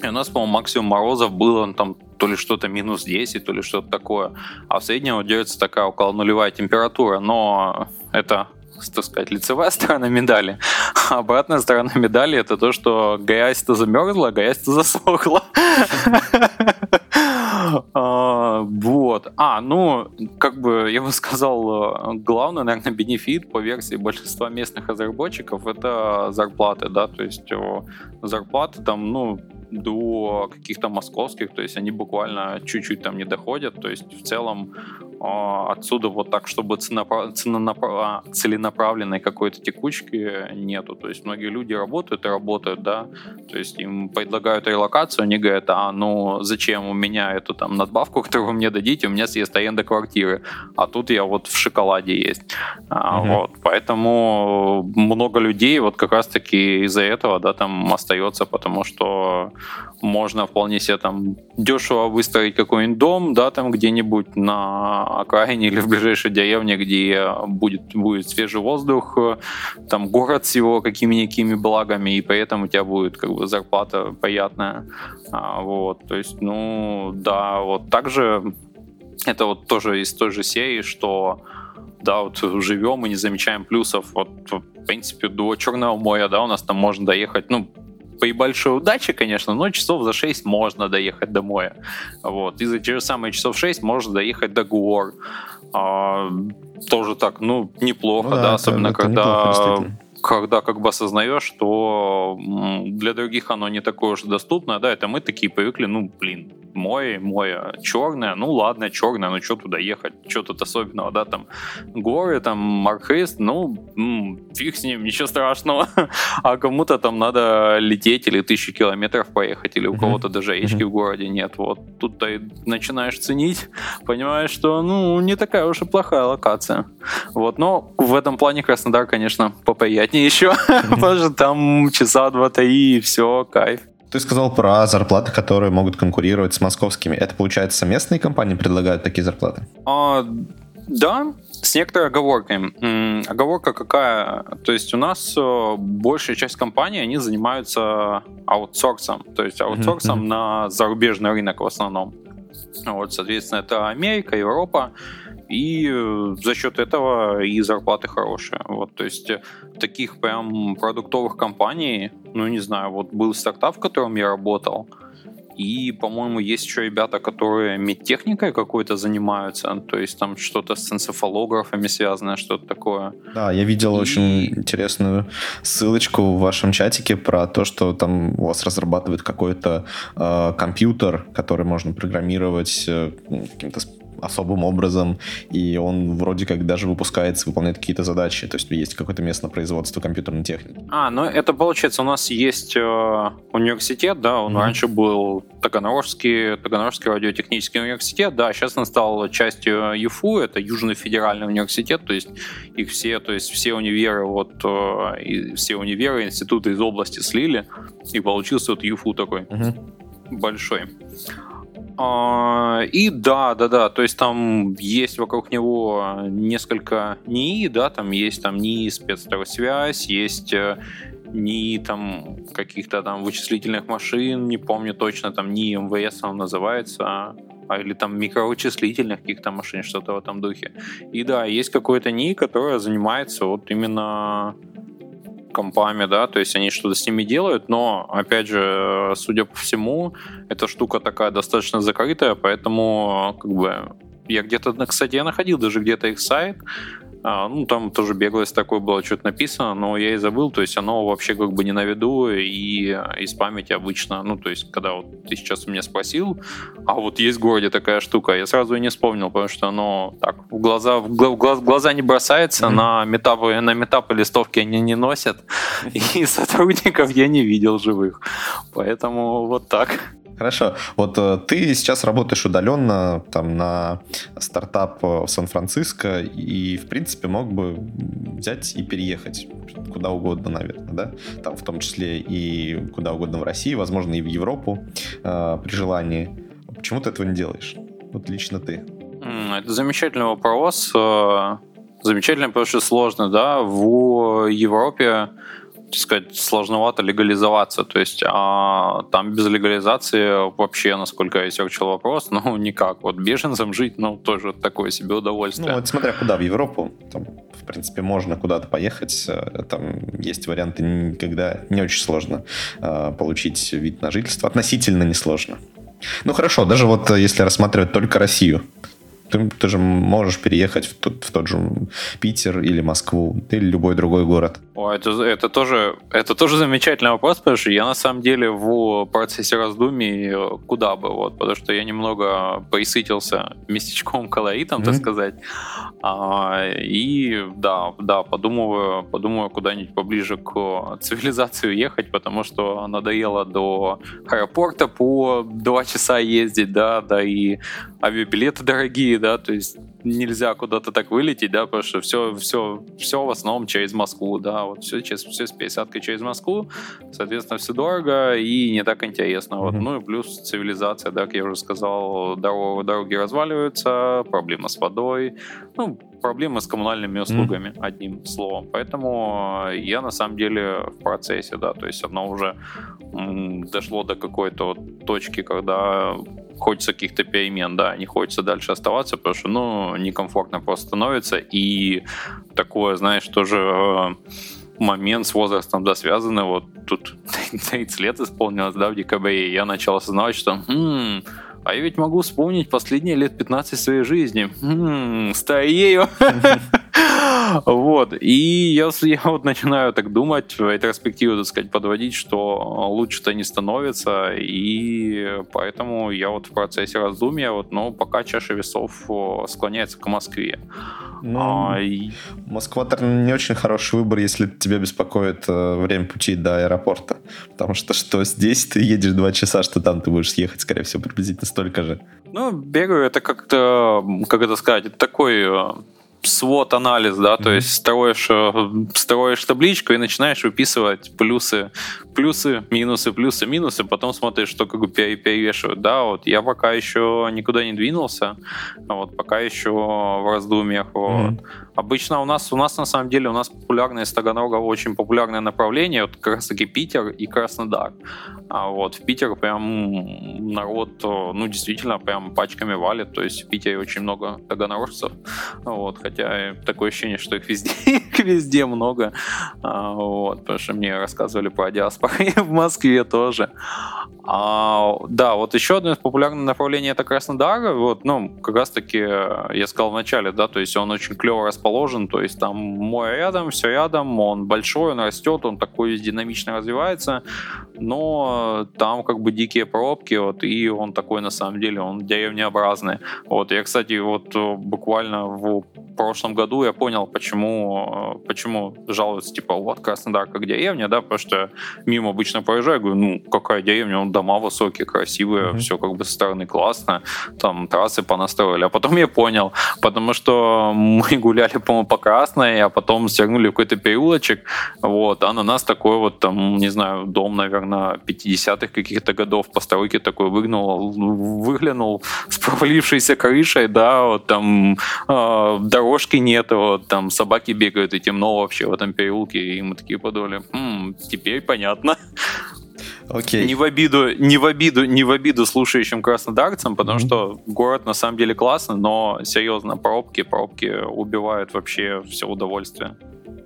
B: и у нас, по-моему, максимум морозов было ну, там то ли что-то минус 10, то ли что-то такое. А в среднем держится такая около нулевая температура. Но это так сказать, лицевая [laughs] сторона медали. А обратная сторона медали это то, что грязь-то замерзла, грязь-то засохла. [laughs] А, вот. А, ну, как бы я бы сказал, главный, наверное, бенефит по версии большинства местных разработчиков это зарплаты, да, то есть зарплаты там, ну, до каких-то московских, то есть они буквально чуть-чуть там не доходят, то есть в целом а, отсюда вот так, чтобы целенаправленной какой-то текучки нету. То есть многие люди работают и работают, да, то есть им предлагают релокацию, они говорят, а ну зачем у меня эту там надбавку, [laughs] которую вы мне дадите, у меня съест аренда квартиры, а тут я вот в шоколаде есть. угу. Вот, поэтому много людей вот как раз-таки из-за этого, да, там остается, потому что можно вполне себе там дешево выстроить какой-нибудь дом, да, там где-нибудь на окраине или в ближайшей деревне, где будет, будет свежий воздух, там город с его какими-никакими благами, и при этом у тебя будет как бы зарплата приятная. А, вот, то есть, ну, да, вот также это вот тоже из той же серии, что да, вот живем и не замечаем плюсов. Вот, в принципе, до Черного моря, да, у нас там можно доехать, ну, при большой удаче, конечно, но часов за 6 можно доехать домой. Вот. И за те же самые часов 6 можно доехать до гор. А, тоже так, ну, неплохо, ну, да, да, особенно это, когда неплохо, когда как бы осознаешь, что для других оно не такое уж доступно, да, это мы такие привыкли, ну, блин, море, море черное, ну ладно, черное, ну что туда ехать, что тут особенного, да, там горы, там Маркхейст, ну м, фиг с ним, ничего страшного, [laughs] а кому-то там надо лететь или тысячи километров поехать, или у кого-то даже речки в городе нет, вот тут ты начинаешь ценить, понимаешь, что, ну, не такая уж и плохая локация, вот, но в этом плане Краснодар, конечно, поприятнее еще, [laughs] потому что там часа два-три и все, кайф.
A: Ты сказал про зарплаты, которые могут конкурировать с московскими. Это, получается, местные компании предлагают такие зарплаты?
B: А, да, с некоторой оговоркой. Оговорка какая? То есть у нас э, большая часть компаний, они занимаются аутсорсом. То есть аутсорсом mm-hmm. на зарубежный рынок в основном. Вот, соответственно, это Америка, Европа и э, за счет этого и зарплаты хорошие. Вот, то есть э, таких прям продуктовых компаний, ну не знаю, вот был стартап, в котором я работал, и, по-моему, есть еще ребята, которые медтехникой какой-то занимаются, то есть там что-то с энцефалографами связанное, что-то такое.
A: Да, я видел и... очень интересную ссылочку в вашем чатике про то, что там у вас разрабатывает какой-то э, компьютер, который можно программировать э, каким-то особым образом, и он вроде как даже выпускается, выполняет какие-то задачи, то есть есть какое-то местное производство компьютерной техники.
B: А, ну это получается, у нас есть э, университет, да, он mm-hmm. раньше был Таганрожский, Таганрожский радиотехнический университет, да, сейчас он стал частью ЮФУ, это Южный федеральный университет, то есть их все, то есть все универы, вот, э, и все универы, институты из области слили, и получился вот ЮФУ такой mm-hmm. большой. А, и да, да, да, то есть там есть вокруг него несколько НИИ, да, там есть там НИИ спецсвязь, есть э, НИИ там каких-то там вычислительных машин, не помню точно, там НИИ МВС он называется, а или там микровычислительных каких-то машин, что-то в этом духе. И да, есть какой-то НИИ, который занимается вот именно компами, да, то есть они что-то с ними делают, но, опять же, судя по всему, эта штука такая достаточно закрытая, поэтому, как бы, я где-то, кстати, я находил даже где-то их сайт, а, ну, там тоже беглость такой было, что-то написано, но я и забыл, то есть оно вообще как бы не на виду, и из памяти обычно, ну, то есть когда вот ты сейчас у меня спросил, а вот есть в городе такая штука, я сразу и не вспомнил, потому что оно так в глаза, в глаз, в глаза не бросается, mm-hmm. на метапы, на метапы листовки они не носят, [laughs] и сотрудников я не видел живых, поэтому вот так.
A: Хорошо. Вот э, ты сейчас работаешь удаленно там на стартап в Сан-Франциско и, в принципе, мог бы взять и переехать куда угодно, наверное, да? Там в том числе и куда угодно в России, возможно, и в Европу э, при желании. Почему ты этого не делаешь? Вот лично ты.
B: Это замечательный вопрос. Э, замечательный, потому что сложно, да? В Европе сказать, сложновато легализоваться. То есть а там без легализации вообще, насколько я серчил вопрос, [laughs] ну никак. Вот беженцам жить, ну тоже такое себе удовольствие.
A: Ну вот смотря куда, в Европу, там, в принципе, можно куда-то поехать. Э, там есть варианты, когда не очень сложно э, получить вид на жительство. Относительно несложно. Ну хорошо, даже вот если рассматривать только Россию, ты, ты же можешь переехать в тот, в тот же Питер или Москву или любой другой город.
B: О, это, это, тоже, это тоже замечательный вопрос, потому что я на самом деле в процессе раздумий э, куда бы, вот, потому что я немного присытился местечком колоритом, mm-hmm. так сказать. А, и да, да, подумываю, подумаю куда-нибудь поближе к цивилизации уехать, потому что надоело до аэропорта по два часа ездить, да, да и авиабилеты дорогие, да, то есть нельзя куда-то так вылететь, да, потому что все, все, все в основном через Москву, да, вот все, через, все с 50 через Москву, соответственно, все дорого и не так интересно, вот, mm-hmm. ну и плюс цивилизация, да, как я уже сказал, дорог, дороги разваливаются, проблемы с водой, ну, проблемы с коммунальными услугами, mm-hmm. одним словом, поэтому я на самом деле в процессе, да, то есть оно уже м, дошло до какой-то вот точки, когда хочется каких-то перемен, да, не хочется дальше оставаться, потому что, ну, некомфортно просто становится, и такое, знаешь, тоже э, момент с возрастом, да, связанный, вот тут [laughs] 30 лет исполнилось, да, в декабре, и я начал осознавать, что, хм, а я ведь могу вспомнить последние лет 15 своей жизни. Хм, старею. [laughs] Вот. И я, я вот начинаю так думать, ретроспективу, так сказать, подводить, что лучше-то не становится, и поэтому я вот в процессе раздумья, вот, но пока чаша весов склоняется к Москве.
A: Ну, а, и... Москва не очень хороший выбор, если тебя беспокоит э, время пути до аэропорта. Потому что что здесь ты едешь два часа, что там ты будешь ехать, скорее всего, приблизительно столько же.
B: Ну, бегаю, это как-то, как это сказать, это такой э, свод анализ, да, mm-hmm. то есть строишь, э, строишь табличку и начинаешь выписывать плюсы, плюсы, минусы, плюсы, минусы, потом смотришь, что как бы перевешивают, да, вот я пока еще никуда не двинулся, вот пока еще в раздумьях, вот. Mm-hmm. Обычно у нас, у нас на самом деле, у нас популярное из Таганрога очень популярное направление, вот как раз таки Питер и Краснодар. А вот в Питер прям народ, ну, действительно, прям пачками валит, то есть в Питере очень много таганрожцев, вот, хотя такое ощущение, что их везде, [laughs] везде много, а, вот, потому что мне рассказывали про диаспору [laughs] в Москве тоже. А, да, вот еще одно из популярных направлений это Краснодар, вот, ну, как раз таки, я сказал в начале, да, то есть он очень клево расположен, то есть там море рядом, все рядом, он большой, он растет, он такой динамично развивается, но там как бы дикие пробки, вот, и он такой на самом деле, он деревнеобразный. Вот, я, кстати, вот буквально в прошлом году я понял, почему, почему жалуются, типа, вот Краснодар как деревня, да, потому что мимо обычно проезжаю, говорю, ну, какая деревня, он дома высокие, красивые, mm-hmm. все как бы со стороны классно, там трассы понастроили, а потом я понял, потому что [laughs] мы гуляли, по-моему, по Красной, а потом свернули в какой-то переулочек, вот, а на нас такой вот, там, не знаю, дом, наверное, 50-х каких-то годов постройки такой выгнул, выглянул с провалившейся крышей, да, вот там э, дорожки нет, вот там собаки бегают, и темно вообще в этом переулке, и мы такие подумали, м-м, теперь понятно.
A: Окей.
B: Не в обиду, не в обиду, не в обиду слушающим краснодарцам, потому mm-hmm. что город на самом деле классный, но серьезно, пробки, пробки убивают вообще все удовольствие.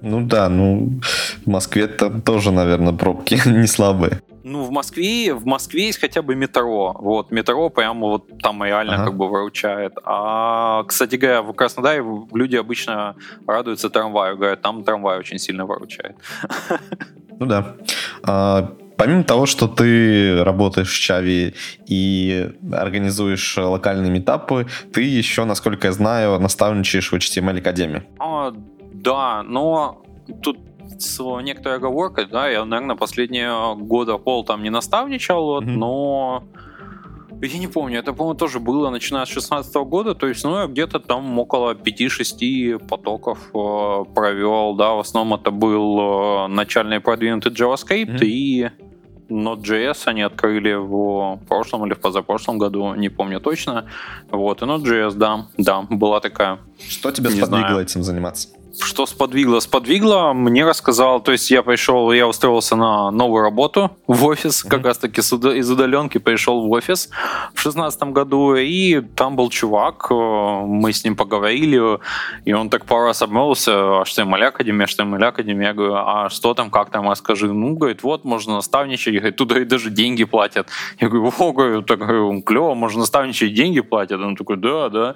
A: Ну да, ну в Москве там тоже, наверное, пробки [laughs] не слабые.
B: Ну, в Москве, в Москве есть хотя бы метро. Вот, метро прямо вот там реально ага. как бы выручает. А, кстати говоря, в Краснодаре люди обычно радуются трамваю, говорят, там трамвай очень сильно выручает. [laughs]
A: Ну да. А, помимо того, что ты работаешь в Чави и организуешь локальные метапы, ты еще, насколько я знаю, наставничаешь в HTML Академии.
B: А, да, но тут с некоторой оговоркой, да, я, наверное, последние года пол там не наставничал, вот, mm-hmm. но я не помню, это, по-моему, тоже было начиная с 16 года, то есть, ну, я где-то там около 5-6 потоков э, провел, да, в основном это был э, начальный продвинутый JavaScript mm-hmm. и Node.js они открыли в прошлом или в позапрошлом году, не помню точно. Вот, и Node.js, да, да, была такая.
A: Что тебя сподвигло этим заниматься?
B: Что сподвигло? Сподвигло, мне рассказал, то есть я пришел, я устроился на новую работу в офис, mm-hmm. как раз таки из удаленки пришел в офис в шестнадцатом году, и там был чувак, э, мы с ним поговорили, и он так пару раз обмолвился, HTML Академия, HTML Академия, я говорю, а что там, как там, расскажи, ну, говорит, вот, можно наставничать, говорит, тут говорит, даже деньги платят. Я говорю, о, говорю, так, говорю, клево, можно наставничать, деньги платят. Он такой, да, да.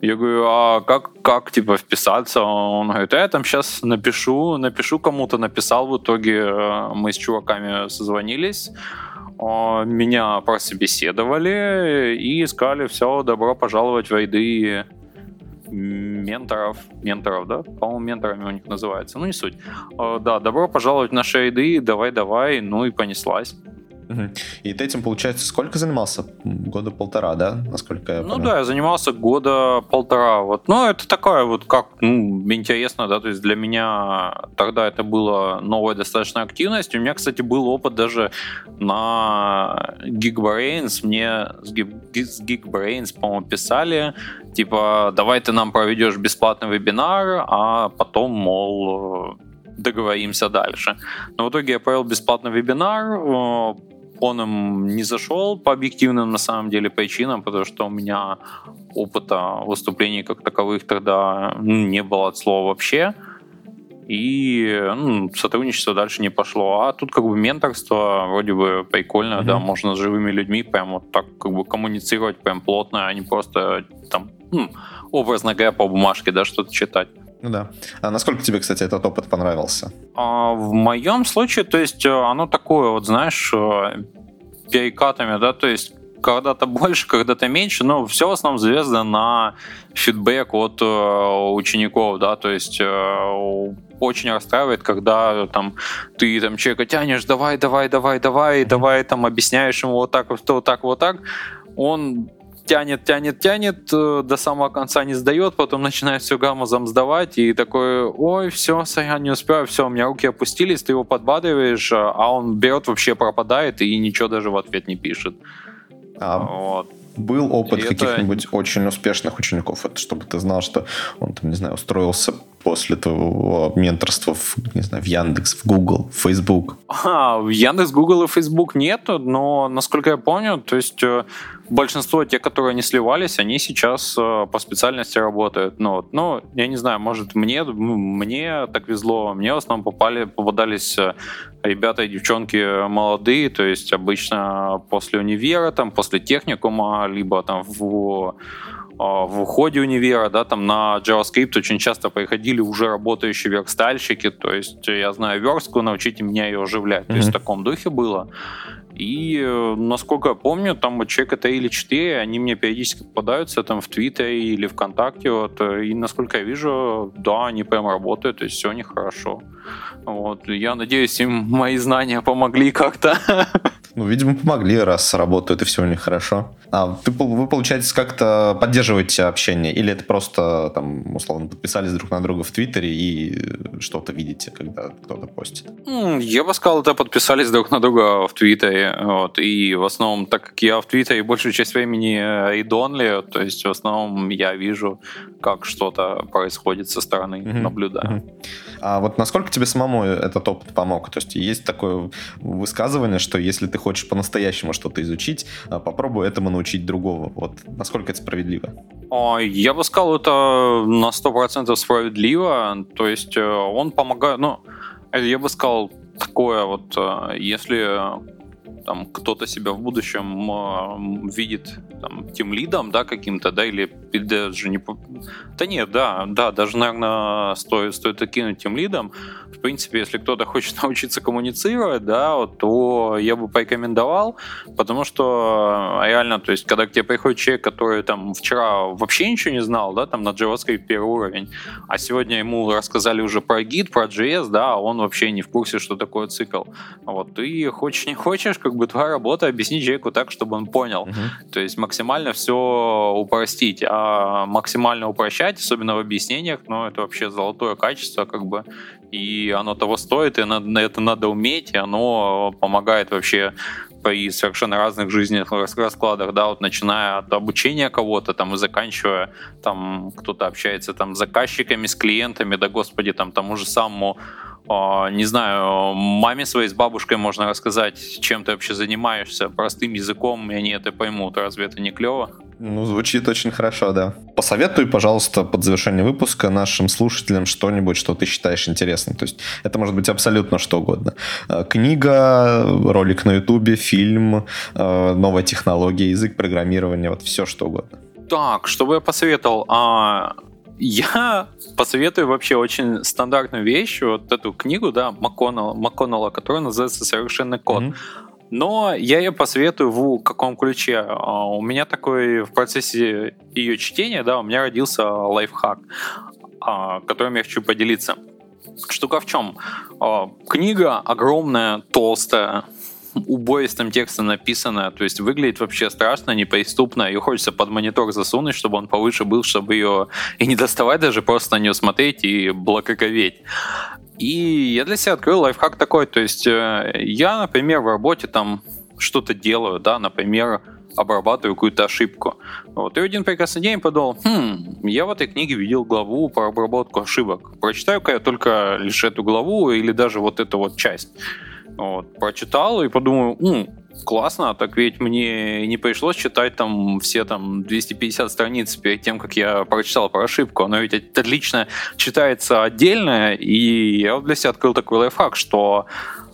B: Я говорю, а как, как, типа, вписаться? Он говорит, я там сейчас напишу, напишу кому-то, написал в итоге, э, мы с чуваками созвонились, меня прособеседовали и сказали, все, добро пожаловать в ряды менторов, менторов, да, по-моему, менторами у них называется, ну не суть. Да, добро пожаловать в наши ряды, давай-давай, ну и понеслась.
A: И ты этим, получается, сколько занимался? Года полтора, да? Насколько я
B: Ну да, я занимался года полтора. Вот. Ну, это такая вот, как, ну, интересно, да, то есть для меня тогда это была новая достаточно активность. У меня, кстати, был опыт даже на Geekbrains. Мне с Geekbrains, по-моему, писали, типа, давай ты нам проведешь бесплатный вебинар, а потом, мол, договоримся дальше. Но в итоге я провел бесплатный вебинар, он им не зашел по объективным на самом деле причинам, потому что у меня опыта выступлений как таковых тогда ну, не было от слова вообще. И ну, сотрудничество дальше не пошло. А тут как бы менторство вроде бы прикольно, mm-hmm. да, можно с живыми людьми прям вот так как бы коммуницировать прям плотно, а не просто там, ну, образно говоря, по бумажке, да, что-то читать.
A: Ну да. А насколько тебе, кстати, этот опыт понравился?
B: А, в моем случае, то есть, э, оно такое, вот знаешь, э, перекатами, да, то есть когда-то [laughs] больше, когда-то меньше, но все в основном завязано на фидбэк от э, учеников, да, то есть э, очень расстраивает, когда там ты там человека тянешь, давай, давай, давай, давай, давай, там объясняешь ему вот так, вот так, вот так, он тянет, тянет, тянет, э, до самого конца не сдает, потом начинает все гаммозом сдавать, и такой, ой, все, я не успеваю, все, у меня руки опустились, ты его подбадриваешь, а он берет, вообще пропадает и ничего даже в ответ не пишет.
A: А вот. был опыт каких-нибудь это... очень успешных учеников, это чтобы ты знал, что он там, не знаю, устроился после твоего менторства в, не знаю, в Яндекс, в Google, в Facebook?
B: А, в Яндекс, Google и Facebook нету, но, насколько я помню, то есть э, большинство тех, которые не сливались, они сейчас э, по специальности работают. Ну, вот, ну, я не знаю, может, мне, мне так везло. Мне в основном попали, попадались э, ребята и девчонки молодые, то есть обычно после универа, там, после техникума, либо там в в ходе универа, да, там на JavaScript очень часто приходили уже работающие верстальщики, то есть я знаю верстку, научите меня ее оживлять. Mm-hmm. То есть в таком духе было. И, э, насколько я помню, там вот человека 3 или 4, они мне периодически попадаются там в Твиттере или ВКонтакте. Вот, э, и, насколько я вижу, да, они прям работают, то есть все у них хорошо. Вот. Я надеюсь, им мои знания помогли как-то. [laughs]
A: Ну, видимо, помогли, раз работают и все у них хорошо. А ты, вы, получается, как-то поддерживаете общение? Или это просто, там, условно, подписались друг на друга в Твиттере и что-то видите, когда кто-то постит?
B: Я бы сказал, это подписались друг на друга в Твиттере. Вот. И в основном, так как я в Твиттере большую часть времени read-only, то есть в основном я вижу, как что-то происходит со стороны, mm-hmm. наблюдаю. Mm-hmm.
A: А вот насколько тебе самому этот опыт помог? То есть есть такое высказывание, что если ты хочешь по-настоящему что-то изучить, а, попробуй этому научить другого. Вот насколько это справедливо?
B: Я бы сказал, это на 100% справедливо. То есть э, он помогает... Ну, я бы сказал такое вот, э, если там кто-то себя в будущем э, видит там тем лидом, да, каким-то, да, или даже не... Да нет, да, да, даже, наверное, стоит, стоит окинуть тем лидом. В принципе, если кто-то [laughs] хочет научиться коммуницировать, да, вот, то я бы порекомендовал, потому что реально, то есть, когда к тебе приходит человек, который там вчера вообще ничего не знал, да, там на JavaScript первый уровень, а сегодня ему рассказали уже про Git, про JS, да, а он вообще не в курсе, что такое цикл. Вот, ты хочешь не хочешь, как бы твоя работа объяснить человеку так, чтобы он понял. Uh-huh. То есть максимально все упростить. А максимально упрощать, особенно в объяснениях, ну, это вообще золотое качество, как бы, и оно того стоит, и это надо уметь, и оно помогает вообще при совершенно разных жизненных раскладах, да, вот начиная от обучения кого-то там и заканчивая там кто-то общается там с заказчиками, с клиентами, да господи, там тому же самому не знаю, маме своей с бабушкой можно рассказать, чем ты вообще занимаешься, простым языком, и они это поймут. Разве это не клево?
A: Ну, звучит очень хорошо, да. Посоветуй, пожалуйста, под завершение выпуска нашим слушателям что-нибудь, что ты считаешь интересным. То есть это может быть абсолютно что угодно. Э, книга, ролик на ютубе, фильм, э, новая технология, язык программирования, вот все что угодно.
B: Так, что бы я посоветовал? А, я посоветую вообще очень стандартную вещь, вот эту книгу, да, МакКоннелла, МакКоннелла которая называется «Совершенный код». Mm-hmm. Но я ее посоветую в каком ключе. А, у меня такой в процессе ее чтения, да, у меня родился лайфхак, а, которым я хочу поделиться. Штука в чем? А, книга огромная, толстая, убоистым текстом написано, то есть выглядит вообще страшно, неприступно, ее хочется под монитор засунуть, чтобы он повыше был, чтобы ее и не доставать даже, просто на нее смотреть и блоковеть. И я для себя открыл лайфхак такой, то есть э, я, например, в работе там что-то делаю, да, например, обрабатываю какую-то ошибку. Вот. И один прекрасный день подумал, хм, я в этой книге видел главу про обработку ошибок. Прочитаю-ка я только лишь эту главу или даже вот эту вот часть. Вот, прочитал и подумал, М, классно, так ведь мне не пришлось читать там все там 250 страниц перед тем, как я прочитал про ошибку. Оно ведь отлично читается отдельно, и я для себя открыл такой лайфхак, что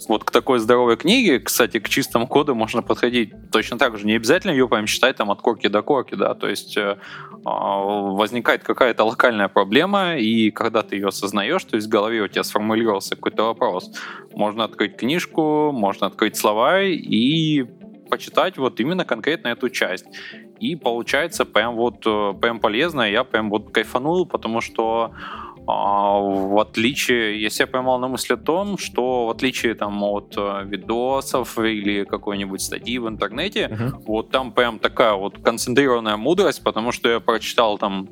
B: вот к такой здоровой книге, кстати, к чистому коду можно подходить точно так же. Не обязательно ее прям читать там от корки до корки, да, то есть э, а, возникает какая-то локальная проблема, и когда ты ее осознаешь, то есть в голове у тебя сформулировался какой-то вопрос, можно открыть книжку, можно открыть слова и почитать вот именно конкретно эту часть. И получается прям вот э, прям полезно, я прям вот кайфанул, потому что в отличие, я себя поймал на мысли о том, что в отличие там от э, видосов или какой-нибудь статьи в интернете, uh-huh. вот там прям такая вот концентрированная мудрость, потому что я прочитал там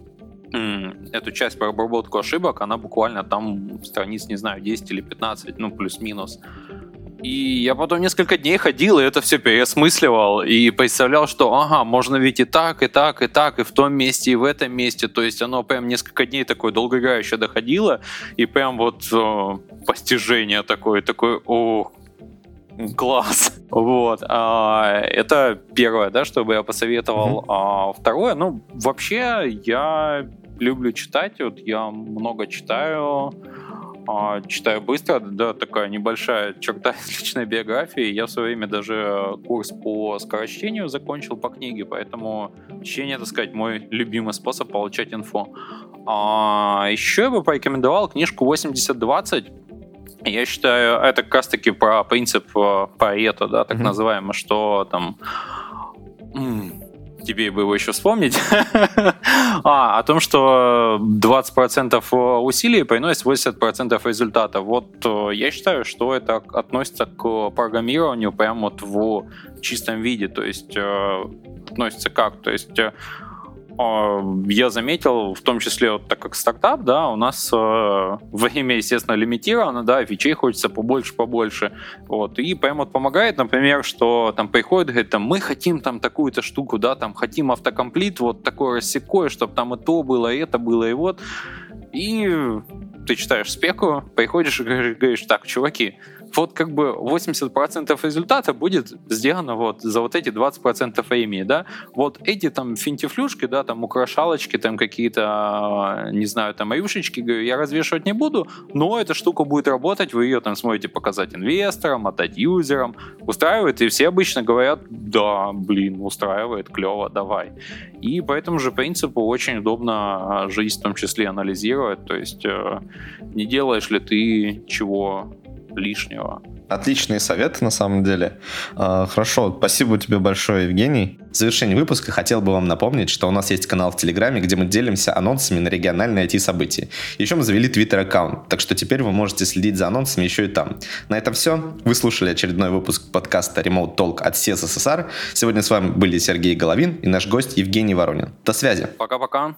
B: эту часть про обработку ошибок, она буквально там страниц, не знаю, 10 или 15, ну, плюс-минус. И я потом несколько дней ходил и это все переосмысливал и представлял, что ага, можно ведь и так, и так, и так, и в том месте, и в этом месте. То есть оно прям несколько дней такое долгоиграюще доходило, и прям вот о, постижение такое, такое, о, класс. [laughs] Вот. А, это первое, да, что бы я посоветовал. Mm-hmm. А, второе, ну, вообще я люблю читать, вот я много читаю. А, читаю быстро, да, такая небольшая черта из [laughs] личной биографии. Я в свое время даже курс по скорочтению закончил по книге, поэтому чтение, так сказать, мой любимый способ получать инфо. А, еще я бы порекомендовал книжку 8020. Я считаю, это как раз таки про принцип э, Парето, да, так mm-hmm. называемый, что там тебе бы его еще вспомнить, [laughs] а, о том, что 20% усилий приносит 80% результата. Вот э, я считаю, что это относится к программированию прямо вот в чистом виде, то есть э, относится как? То есть э, я заметил, в том числе, вот, так как стартап, да, у нас э, время, естественно, лимитировано, да, фичей хочется побольше, побольше, вот, и прям вот помогает, например, что там приходит, говорит, там, мы хотим там такую-то штуку, да, там, хотим автокомплит, вот такое рассекое, чтобы там и то было, и это было, и вот, и ты читаешь спеку, приходишь и говоришь, так, чуваки, вот как бы 80% результата будет сделано вот за вот эти 20% времени, да. Вот эти там финтифлюшки, да, там украшалочки, там какие-то, не знаю, там рюшечки, говорю, я развешивать не буду, но эта штука будет работать, вы ее там сможете показать инвесторам, отдать юзерам, устраивает, и все обычно говорят, да, блин, устраивает, клево, давай. И по этому же принципу очень удобно а, жизнь в том числе анализировать, то есть э, не делаешь ли ты чего лишнего.
A: Отличные советы, на самом деле. А, хорошо, спасибо тебе большое, Евгений. В завершении выпуска хотел бы вам напомнить, что у нас есть канал в Телеграме, где мы делимся анонсами на региональные IT-события. Еще мы завели Твиттер-аккаунт, так что теперь вы можете следить за анонсами еще и там. На этом все. Вы слушали очередной выпуск подкаста Remote Talk от СССР. Сегодня с вами были Сергей Головин и наш гость Евгений Воронин. До связи.
B: Пока-пока.